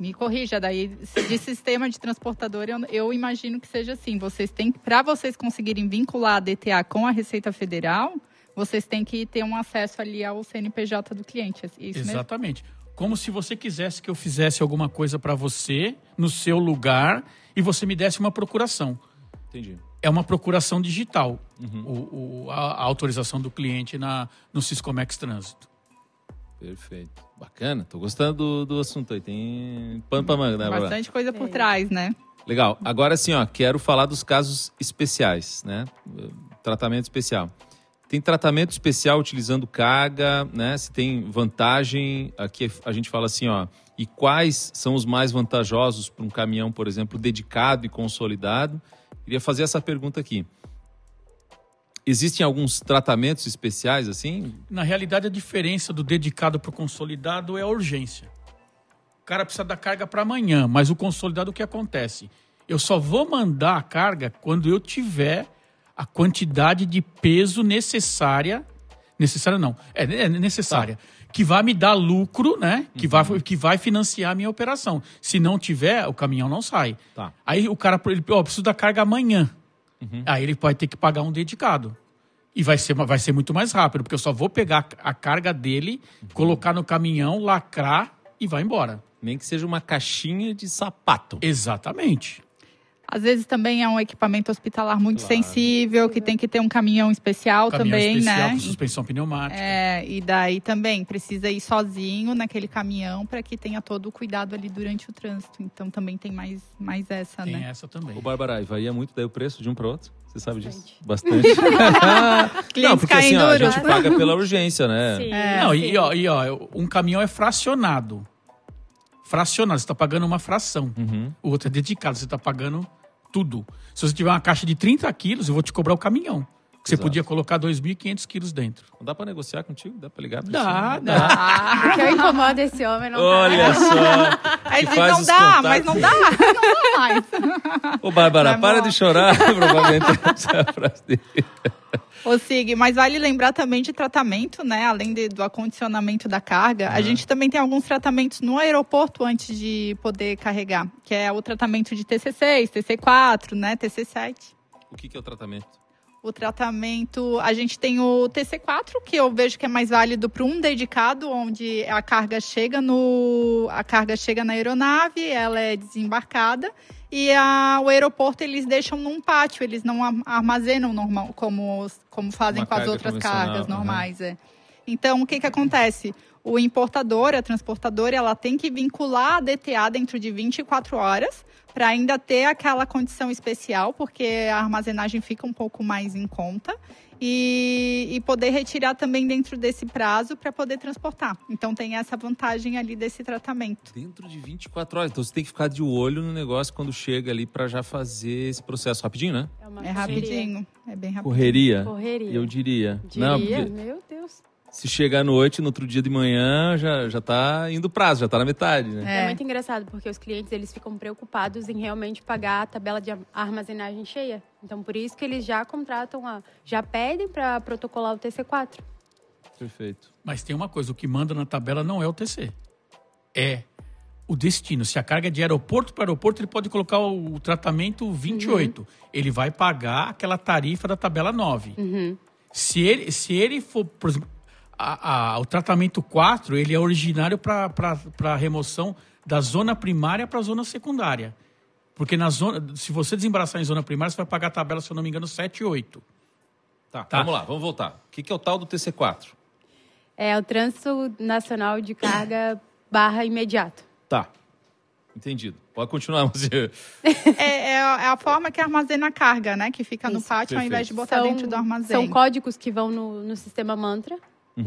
Me corrija, daí de sistema de transportadora, eu, eu imagino que seja assim. Vocês têm, para vocês conseguirem vincular a DTA com a Receita Federal, vocês têm que ter um acesso ali ao CNPJ do cliente. é Isso mesmo? Como se você quisesse que eu fizesse alguma coisa para você, no seu lugar, e você me desse uma procuração. Entendi. É uma procuração digital, Uhum. o, o- a, a autorização do cliente na, no Siscomex Trânsito. Perfeito. Bacana, tô gostando do, do assunto aí. Tem pano pra manga, né? Bastante coisa por Sim. trás, né? Legal. Agora sim, ó, quero falar dos casos especiais, né? Tratamento especial. Tem tratamento especial utilizando carga, né? Se tem vantagem, aqui a gente fala assim, ó, e quais são os mais vantajosos para um caminhão, por exemplo, dedicado e consolidado? Queria fazer essa pergunta aqui. Existem alguns tratamentos especiais assim? Na realidade, a diferença do dedicado para o consolidado é a urgência. O cara precisa da carga para amanhã, mas o consolidado o que acontece? Eu só vou mandar a carga quando eu tiver a quantidade de peso necessária. Necessária não, é, é necessária. Que vai me dar lucro, né? Que, vai, que vai financiar a minha operação. Se não tiver, o caminhão não sai. Tá. Aí o cara, ele, ó, preciso da carga amanhã. Aí ele pode ter que pagar um dedicado. E vai ser, vai ser muito mais rápido, porque eu só vou pegar a carga dele, colocar no caminhão, lacrar e vai embora. Nem que seja uma caixinha de sapato. Exatamente. Às vezes também é um equipamento hospitalar muito Claro. sensível, que tem que ter um caminhão especial Caminhão também, especial né? com suspensão pneumática. É, e daí também precisa ir sozinho naquele caminhão para que tenha todo o cuidado ali durante o trânsito. Então também tem mais, mais essa, Tem né? essa também. Ô, Bárbara, varia muito daí o preço de um para outro? Você sabe disso? Bastante. (laughs) Bastante. não, porque assim, ó, a duro. gente paga pela urgência, né? Sim. É, Não, sim. e, ó, e ó, um caminhão é fracionado. Fracionado, você está pagando uma fração. Uhum. O outro é dedicado, você está pagando tudo. Se você tiver uma caixa de 30 quilos, eu vou te cobrar o caminhão. Que você Exato. podia colocar 2.500 quilos dentro. Não dá para negociar contigo? Dá para ligar? pra Dá, você? dá. Ah, que eu incomodo esse homem não Olha só. (laughs) aí diz, não dá, contatos. mas não dá, não dá mais. Ô, Bárbara, para amor. de chorar. (laughs) Provavelmente essa é a frase dele. Ô, Sig, mas vale lembrar também de tratamento, né? Além de- do acondicionamento da carga, a gente também tem alguns tratamentos no aeroporto antes de poder carregar, que é o tratamento de TC6, TC4, né? TC7. O que, que é o tratamento? O tratamento, a gente tem o TC4, que eu vejo que é mais válido para um dedicado, onde a carga chega no a carga chega na aeronave, ela é desembarcada e a- o aeroporto eles deixam num pátio, eles não am- armazenam normal como como fazem Uma com as outras cargas normais, é. Então, o que que acontece? O importador, a transportadora, ela tem que vincular a DTA dentro de 24 horas para ainda ter aquela condição especial, porque a armazenagem fica um pouco mais em conta. E, e poder retirar também dentro desse prazo para poder transportar. Então tem essa vantagem ali desse tratamento. Dentro de 24 horas. Então você tem que ficar de olho no negócio quando chega ali para já fazer esse processo rapidinho, né? É, uma É rapidinho, é bem rapidinho. Correria. Correria. Eu diria. Diria, Não, porque meu Deus. Se chegar à noite, no outro dia de manhã, já, já tá indo o prazo, já tá na metade, né? É. É. muito engraçado, porque os clientes eles ficam preocupados em realmente pagar a tabela de armazenagem cheia. Então, por isso que eles já contratam, a, já pedem para protocolar o TC4. Perfeito. Mas tem uma coisa, o que manda na tabela não é o TC. É o destino. Se a carga é de aeroporto para aeroporto, ele pode colocar o tratamento 28. Ele vai pagar aquela tarifa da tabela 9. Se, ele, se ele for, por exemplo, a- a- o tratamento 4, ele é originário para a remoção da zona primária para a zona secundária. Porque na zona, se você desembaraçar em zona primária, você vai pagar a tabela, se eu não me engano, 7 e 8. Tá, Tá. vamos lá, vamos voltar. O que, que é o tal do TC4? É o Trânsito Nacional de Carga barra imediato. Tá. Entendido. Pode continuar, (laughs) Muzia. É, é a é a forma que armazena a carga, né? Que fica no Isso. pátio ao invés de Perfeito. botar dentro do armazém. são códigos que vão no, no sistema Mantra.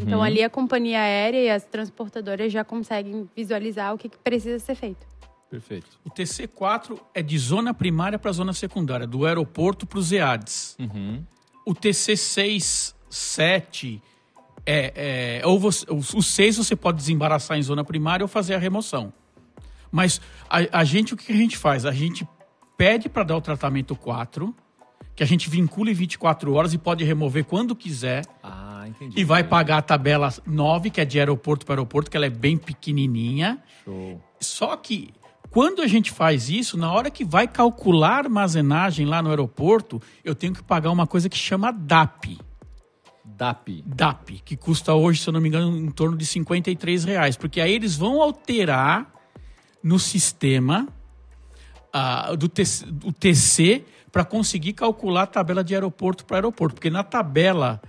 Então, ali a companhia aérea e as transportadoras já conseguem visualizar o que, que precisa ser feito. Perfeito. O TC4 é de zona primária para zona secundária, do aeroporto para os EADs. Uhum. O TC6, 7, é, é, ou você, o, o 6 você pode desembaraçar em zona primária ou fazer a remoção. Mas a, a gente, o que a gente faz? A gente pede para dar o tratamento 4, que a gente vincula em 24 horas e pode remover quando quiser. Ah, entendi. E vai pagar a tabela 9, que é de aeroporto para aeroporto, que ela é bem pequenininha. Show. Só que quando a gente faz isso, na hora que vai calcular armazenagem lá no aeroporto, eu tenho que pagar uma coisa que chama DAP. DAP. DAP, que custa hoje, se eu não me engano, em torno de 53 reais. Porque aí eles vão alterar no sistema ah, do TC, o TC para conseguir calcular a tabela de aeroporto para aeroporto. Porque na tabela,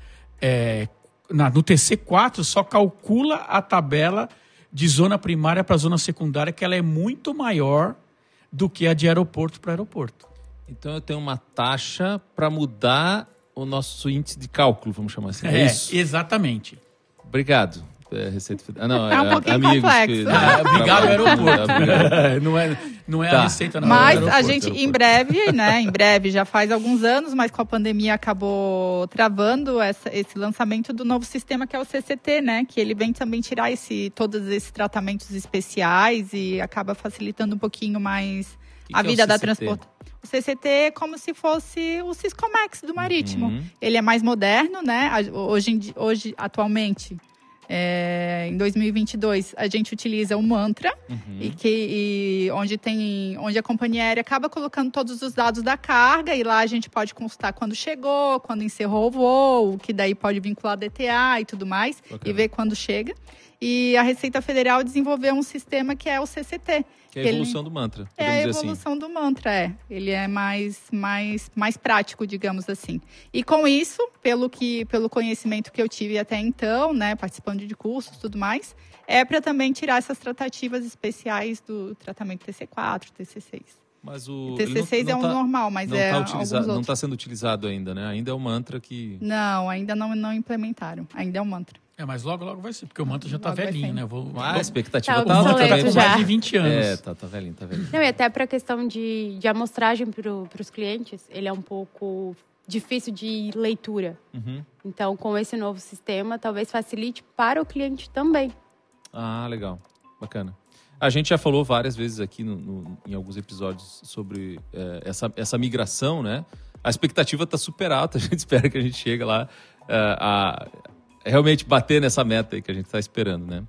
é, na- no TC4, só calcula a tabela de zona primária para zona secundária, que ela é muito maior do que a de aeroporto para aeroporto. Então eu tenho uma taxa para mudar o nosso índice de cálculo, vamos chamar assim. É, isso? exatamente. Obrigado. É, Receita Federal. Ah, não, É um pouquinho amigos complexo. que- Ah, obrigado, trabalham- aeroporto. Obrigado. não é, não é Tá. a receita, não. Mas é a aeroporto. gente, em aeroporto. breve, né? Em breve, já faz alguns anos, mas com a pandemia acabou travando essa- esse lançamento do novo sistema que é o CCT, né? Que ele vem também tirar esse, todos esses tratamentos especiais e acaba facilitando um pouquinho mais Que a que é vida da CCT? transporte. O CCT é como se fosse o Ciscomex do marítimo. Uhum. Ele é mais moderno, né? Hoje, em hoje atualmente, é, em 2022, a gente utiliza o Mantra, Uhum. e que e onde tem onde a companhia aérea acaba colocando todos os dados da carga e lá a gente pode consultar quando chegou, quando encerrou o voo, que daí pode vincular DTA e tudo mais Bacana. e ver quando chega. E a Receita Federal desenvolveu um sistema que é o CCT. Que é a evolução ele... do mantra. É a assim. evolução assim. do mantra, é. Ele é mais, mais, mais prático, digamos assim. E com isso, pelo, que, pelo conhecimento que eu tive até então, né, participando de cursos e tudo mais, é para também tirar essas tratativas especiais do tratamento TC4, TC6. Mas o TC6 não, não é o tá, normal, mas não é tá utilizado, Não está sendo utilizado ainda, né? Ainda é o mantra que... Não, ainda não, não implementaram. Ainda é o mantra. É, mas logo, logo vai ser, porque o mantra já está velhinho, né? Vou, ah, a expectativa tá, tá alta também. mais de 20 anos. É, tá, tá velhinho, tá velhinho. Não, e até para a questão de, de amostragem para os clientes, ele é um pouco difícil de leitura. Uhum. Então, com esse novo sistema, talvez facilite para o cliente também. Ah, legal. Bacana. A gente já falou várias vezes aqui no, no, em alguns episódios sobre é, essa, essa migração, né? A expectativa está super alta, (laughs) a gente espera que a gente chegue lá é, a realmente bater nessa meta aí que a gente está esperando, né?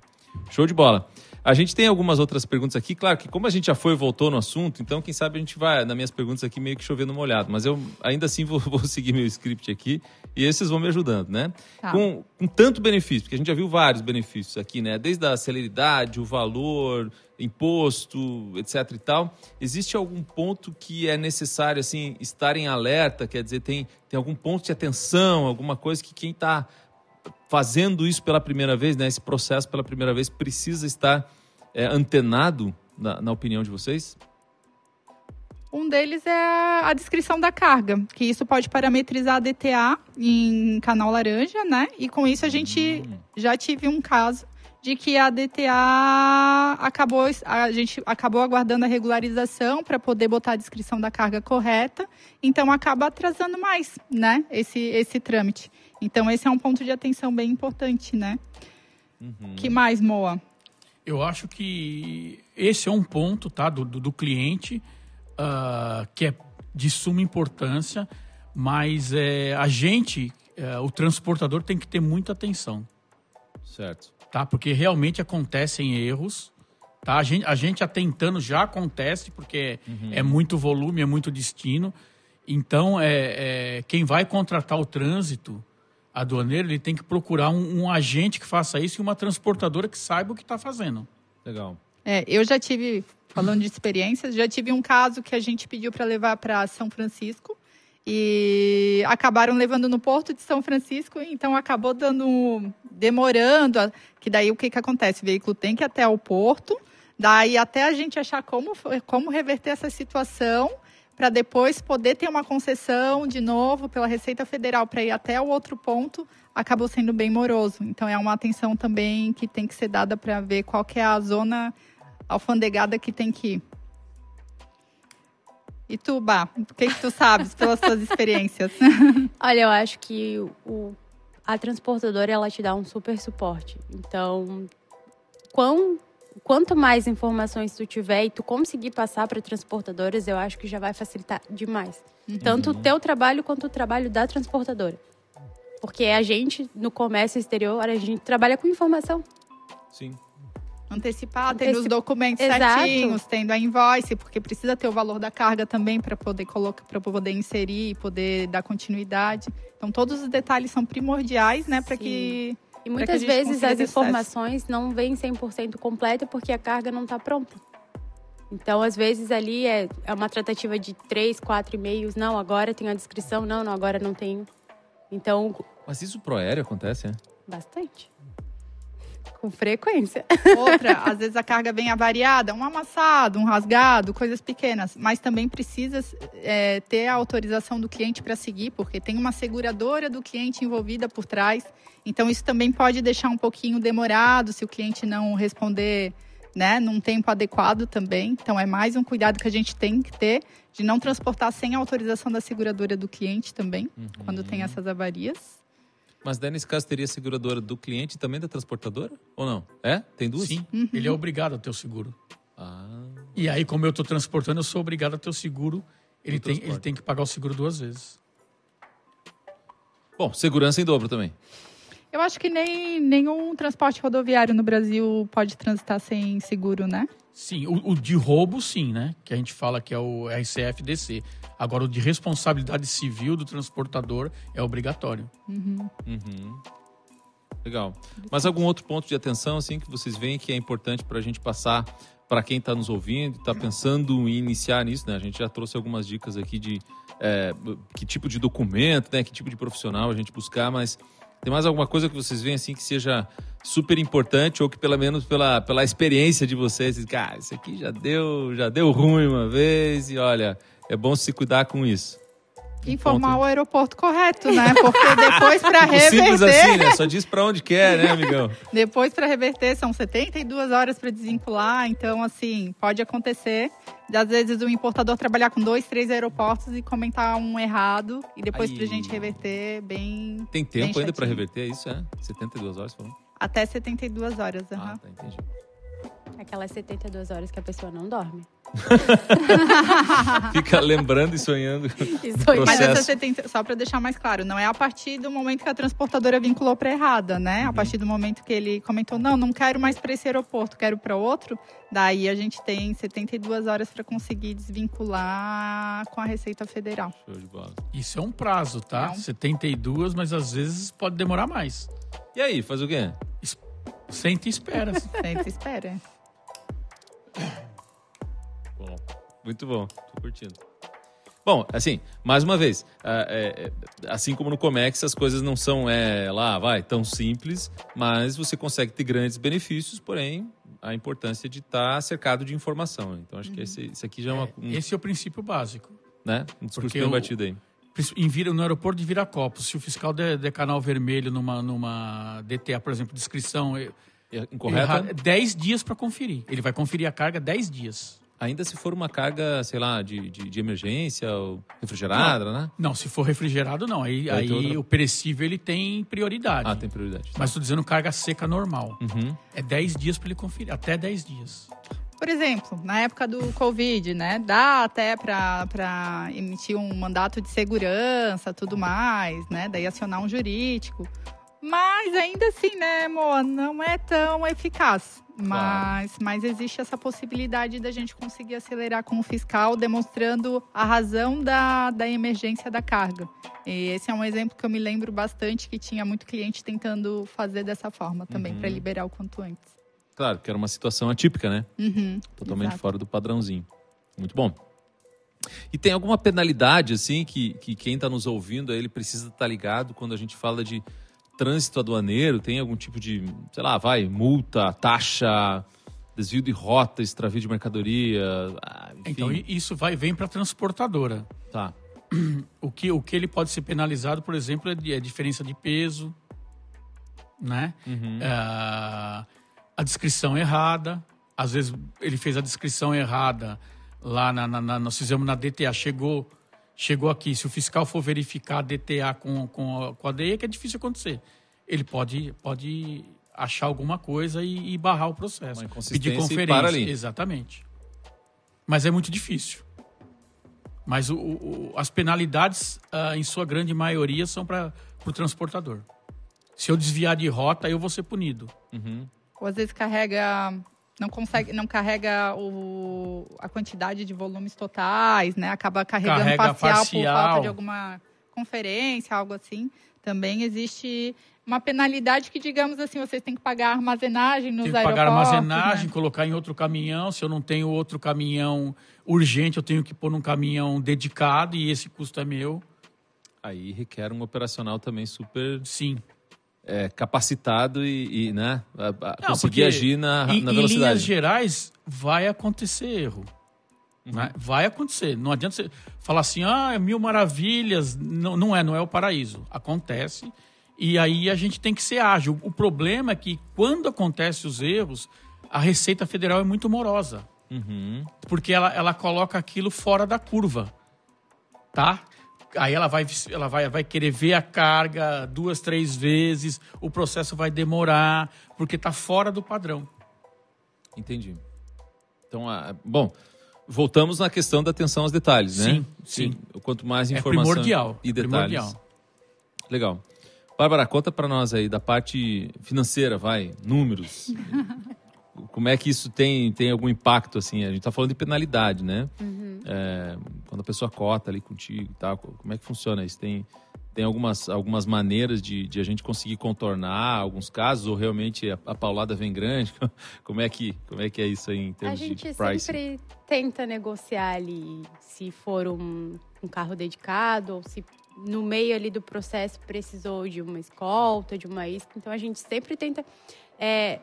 Show de bola. A gente tem algumas outras perguntas aqui. Claro que como a gente já foi e voltou no assunto, então quem sabe a gente vai, nas minhas perguntas aqui, meio que chovendo molhado. Mas eu ainda assim vou, (laughs) vou seguir meu script aqui e esses vão me ajudando, né? Tá. Com, com tanto benefício, porque a gente já viu vários benefícios aqui, né? Desde a celeridade, o valor, imposto, etc e tal. Existe algum ponto que é necessário, assim, estar em alerta? Quer dizer, tem, tem algum ponto de atenção, alguma coisa que quem está fazendo isso pela primeira vez, né, esse processo pela primeira vez, precisa estar é, antenado, na, na opinião de vocês? Um deles é a descrição da carga, que isso pode parametrizar a DTA em canal laranja, né? E com isso a gente hum. já tive um caso de que a DTA acabou, a gente acabou aguardando a regularização para poder botar a descrição da carga correta, então acaba atrasando mais, né? Esse, esse trâmite. Então, esse é um ponto de atenção bem importante, né? Uhum. que mais, Moa? Eu acho que esse é um ponto tá, do, do, do cliente uh, que é de suma importância, mas é, a gente, é, o transportador, tem que ter muita atenção. Certo. Tá? Porque realmente acontecem erros. Tá? A, gente, a gente atentando já acontece, porque uhum. é muito volume, é muito destino. Então, é, é, quem vai contratar o trânsito aduaneiro, ele tem que procurar um, um, agente que faça isso e uma transportadora que saiba o que está fazendo. Legal. É, eu já tive, falando de experiências, já tive um caso que a gente pediu para levar para São Francisco e acabaram levando no porto de São Francisco, então acabou dando demorando, que daí o que que acontece? O veículo tem que ir até o porto, daí até a gente achar como como reverter essa situação para depois poder ter uma concessão de novo pela Receita Federal para ir até o outro ponto, acabou sendo bem moroso. Então é uma atenção também que tem que ser dada para ver qual que é a zona alfandegada que tem que ir. E tu, Bá, o que, que tu sabes pelas tuas (laughs) experiências? Olha, eu acho que o, a transportadora ela te dá um super suporte. Então, quão quanto mais informações tu tiver e tu conseguir passar para transportadoras, eu acho que já vai facilitar demais. Uhum. Tanto o teu trabalho quanto o trabalho da transportadora. Porque a gente, no comércio exterior, a gente trabalha com informação. Sim. Antecipar, Antecip... tendo os documentos Exato. certinhos, tendo a invoice, porque precisa ter o valor da carga também para poder colocar, para poder inserir e poder dar continuidade. Então todos os detalhes são primordiais, né, para que e muitas vezes as informações não vêm 100% completa porque a carga não está pronta. Então, às vezes ali é, é uma tratativa de três, quatro e-mails. Não, agora tem a descrição. Não, não, agora não tenho. Então. Mas isso pro aéreo acontece, é? Bastante. Com frequência. Outra, (laughs) às vezes a carga vem avariada, um amassado, um rasgado, coisas pequenas. Mas também precisa é, ter a autorização do cliente para seguir, porque tem uma seguradora do cliente envolvida por trás. Então, isso também pode deixar um pouquinho demorado se o cliente não responder né, num tempo adequado também. Então, é mais um cuidado que a gente tem que ter de não transportar sem a autorização da seguradora do cliente também, uhum. quando tem essas avarias. Mas daí, nesse caso, teria a seguradora do cliente e também da transportadora? Ou não? É? Tem duas? Sim, uhum. ele é obrigado a ter o seguro. Ah. E aí, como eu estou transportando, eu sou obrigado a ter o seguro. Ele tem, ele tem que pagar o seguro duas vezes. Bom, segurança em dobro também. Eu acho que nem nenhum transporte rodoviário no Brasil pode transitar sem seguro, né? Sim, o, o, de roubo, sim, né? Que a gente fala que é o RCFDC. Agora, o de responsabilidade civil do transportador é obrigatório. Uhum. Uhum. Legal. Mas algum outro ponto de atenção assim que vocês veem que é importante para a gente passar para quem está nos ouvindo, está pensando em iniciar nisso, né? A gente já trouxe algumas dicas aqui de é, que tipo de documento, né? Que tipo de profissional a gente buscar, mas tem mais alguma coisa que vocês veem assim que seja super importante ou que pelo menos pela, pela experiência de vocês, cara, isso aqui já deu, já deu ruim uma vez e olha, é bom se cuidar com isso informar o aeroporto correto, né? Porque depois para (laughs) reverter. Simples assim, né? Só diz para onde quer, né, amigão? (laughs) depois para reverter são 72 horas para desvincular, então assim, pode acontecer às vezes o importador trabalhar com dois, três aeroportos e comentar um errado e depois para gente reverter bem. Tem tempo bem ainda para reverter é isso, é? 72 horas, falou? Até 72 horas, aham. Uhum. Ah, tá, entendi. Aquelas 72 horas que a pessoa não dorme. (laughs) Fica lembrando e sonhando. E sonhando. Mas essa 70, só para deixar mais claro, não é a partir do momento que a transportadora vinculou para errada, né? Uhum. A partir do momento que ele comentou, não, não quero mais para esse aeroporto, quero para outro. Daí a gente tem 72 horas para conseguir desvincular com a Receita Federal. Show de bola. Isso é um prazo, tá? É um... 72, mas às vezes pode demorar mais. E aí, faz o quê? Sente e espera. (laughs) Sente e espera. Bom, muito bom. Tô curtindo. Bom, assim, mais uma vez, é, é, assim como no Comex, as coisas não são é, lá, vai, tão simples, mas você consegue ter grandes benefícios, porém, a importância de estar cercado de informação. Então, acho uhum. que esse, esse aqui já é uma. Um, esse é o princípio básico. Né? Um discurso Porque bem batido aí. Em Vira, no aeroporto de Viracopos, se o fiscal der, der canal vermelho numa, numa DTA, por exemplo, descrição é, incorreta, 10 dias para conferir. Ele vai conferir a carga 10 dias. Ainda se for uma carga, sei lá, de, de, de emergência, ou refrigerada, não, né? Não, se for refrigerado, não. Aí, aí outra... o perecível ele tem prioridade. Ah, tem prioridade. Mas estou dizendo carga seca normal. Uhum. É 10 dias para ele conferir, até 10 dias. Por exemplo, na época do Covid, né? Dá até para emitir um mandato de segurança, tudo mais, né? Daí acionar um jurídico. Mas ainda assim, né, amor, não é tão eficaz. Mas, claro. mas existe essa possibilidade da gente conseguir acelerar com o fiscal, demonstrando a razão da, da emergência da carga. E esse é um exemplo que eu me lembro bastante que tinha muito cliente tentando fazer dessa forma também, uhum. para liberar o quanto antes. Claro, que era uma situação atípica, né? Uhum, Totalmente exato. fora do padrãozinho. Muito bom. E tem alguma penalidade, assim, que, que quem está nos ouvindo, ele precisa estar tá ligado quando a gente fala de trânsito aduaneiro? Tem algum tipo de, sei lá, vai, multa, taxa, desvio de rota, extravio de mercadoria? Ah, então, isso vai vem para a transportadora. Tá. O que, o que ele pode ser penalizado, por exemplo, é, é a diferença de peso, né? Uhum. É a descrição errada. Às vezes ele fez a descrição errada lá na, na, na, nós fizemos na DTA, chegou chegou aqui. Se o fiscal for verificar a DTA com, com, a, com a DEA, que é difícil acontecer. Ele pode, pode achar alguma coisa e, e barrar o processo. Uma Pedir conferência. ali. Exatamente. Mas é muito difícil. Mas o, o, as penalidades, uh, em sua grande maioria, são para o transportador. Se eu desviar de rota, eu vou ser punido. Uhum. Ou às vezes carrega não consegue, não carrega o, a quantidade de volumes totais, né? Acaba carregando carrega parcial, parcial, por falta de alguma conferência, algo assim. Também existe uma penalidade que, digamos assim, vocês têm que pagar armazenagem nos Tem que pagar armazenagem, né? colocar em outro caminhão. Se eu não tenho outro caminhão urgente, eu tenho que pôr num caminhão dedicado e esse custo é meu. Aí requer um operacional também super. Sim é, capacitado e, e né, a, a Não, conseguir agir na, em, na velocidade. Em linhas gerais, vai acontecer erro. Uhum. Né? Vai acontecer. Não adianta você falar assim, ah, é mil maravilhas. Não, não é, não é o paraíso. Acontece. E aí a gente tem que ser ágil. O problema é que quando acontecem os erros, a Receita Federal é muito morosa. Uhum. Porque ela, ela coloca aquilo fora da curva. Tá? Aí ela vai, ela vai, vai querer ver a carga duas, três vezes, o processo vai demorar, porque está fora do padrão. Entendi. Então, ah, bom, voltamos na questão da atenção aos detalhes, né? Sim, sim. Quanto mais é informação é primordial, e detalhes. Primordial. Legal. Bárbara, conta para nós aí da parte financeira, vai, números. (laughs) como é que isso tem, tem algum impacto, assim? A gente está falando de penalidade, né? Uhum. É, quando a pessoa cota ali contigo e tal, como é que funciona isso? Tem, tem algumas, algumas maneiras de, de a gente conseguir contornar alguns casos, ou realmente a, a paulada vem grande? (laughs) Como é, que, como é que é isso aí em termos de pricing? A gente sempre tenta negociar ali, se for um, um carro dedicado, ou se no meio ali do processo precisou de uma escolta, de uma isca. Então, a gente sempre tenta é,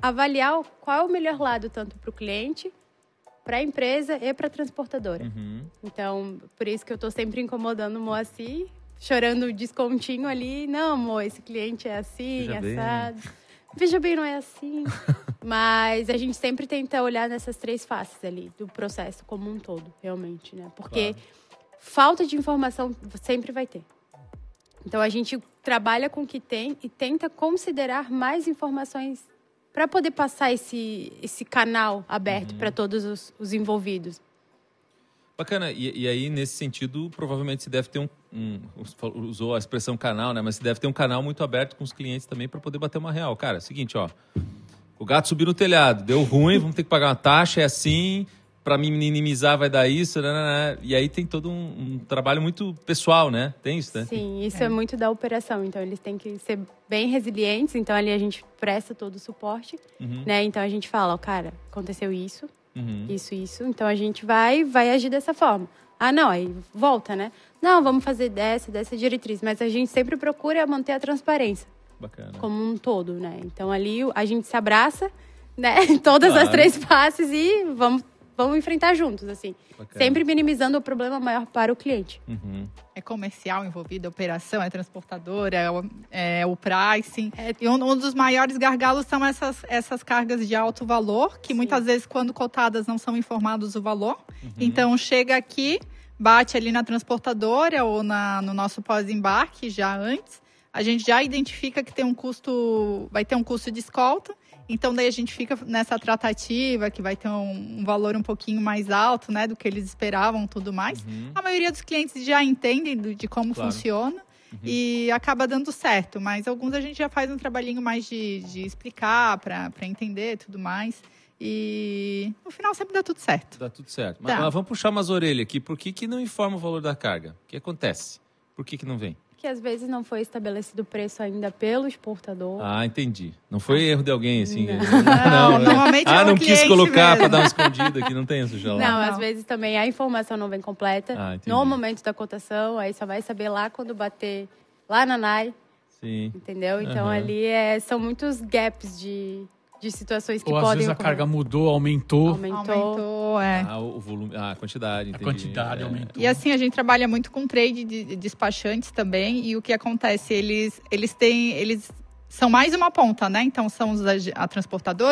avaliar qual é o melhor lado, tanto para o cliente, para a empresa e para a transportadora. Uhum. Então, por isso que eu estou sempre incomodando o Moacir, chorando descontinho ali. Não, amor, esse cliente é assim, Veja assado. bem. Veja bem, não é assim. (laughs) Mas a gente sempre tenta olhar nessas três faces ali do processo como um todo, realmente, né? Porque Claro. falta de informação sempre vai ter. Então a gente trabalha com o que tem e tenta considerar mais informações para poder passar esse, esse canal aberto para todos os, os envolvidos. Bacana. E, e aí, nesse sentido, provavelmente se deve ter um, um- Usou a expressão canal, né? Mas se deve ter um canal muito aberto com os clientes também para poder bater uma real. Cara, é o seguinte, ó. O gato subiu no telhado, deu ruim, vamos ter que pagar uma taxa, é assim. Para minimizar vai dar isso, né, né, né. E aí tem todo um, um trabalho muito pessoal, né? Tem isso, né? Sim, isso é. muito da operação. Então, eles têm que ser bem resilientes. Então, ali a gente presta todo o suporte, Uhum, né? Então, a gente fala, ó, cara, aconteceu isso, uhum. isso, isso. Então, a gente vai, vai agir dessa forma. Ah, não, aí volta, né? Não, vamos fazer dessa, dessa diretriz. Mas a gente sempre procura manter a transparência Bacana. como um todo, né? Então, ali a gente se abraça, né? Em (laughs) todas as Claro. três faces e vamos, vamos enfrentar juntos, assim. Bacana. Sempre minimizando o problema maior para o cliente. Uhum. É comercial envolvido, operação, é transportadora, é o, é o pricing. É. E um, um dos maiores gargalos são essas, essas cargas de alto valor, que Sim. muitas vezes, quando cotadas, não são informados o valor. Então, chega aqui, bate ali na transportadora ou na, no nosso pós-embarque, já antes. A gente já identifica que tem um custo, vai ter um custo de escolta. Então, daí a gente fica nessa tratativa, que vai ter um, um valor um pouquinho mais alto, né, do que eles esperavam tudo mais. Uhum. A maioria dos clientes já entendem do- de como Claro. funciona e acaba dando certo. Mas alguns a gente já faz um trabalhinho mais de, de explicar para entender tudo mais. E no final sempre dá tudo certo. Dá tudo certo. Mas, mas vamos puxar umas orelhas aqui. Por que, que não informa o valor da carga? O que acontece? Por que, que não vem? Que às vezes não foi estabelecido o preço ainda pelo exportador. Ah, entendi. Não foi erro de alguém, assim. Não, né? normalmente é Ah, o não quis colocar mesmo. para dar uma escondida aqui, não tem isso já lá. Não, Não. às vezes também a informação não vem completa. Ah, no momento da cotação, aí só vai saber lá quando bater lá na NAI, Sim. entendeu? Então Aham. ali é, são muitos gaps de, de situações que Ou às podem vezes a carga mudou, aumentou. aumentou. Aumentou, é. Ah, o volume, ah, a quantidade, A entendi. quantidade É. aumentou. E assim, a gente trabalha muito com trade de de despachantes também. E o que acontece? Eles, eles têm. Eles são mais uma ponta, né? Então, são os, a transportadora,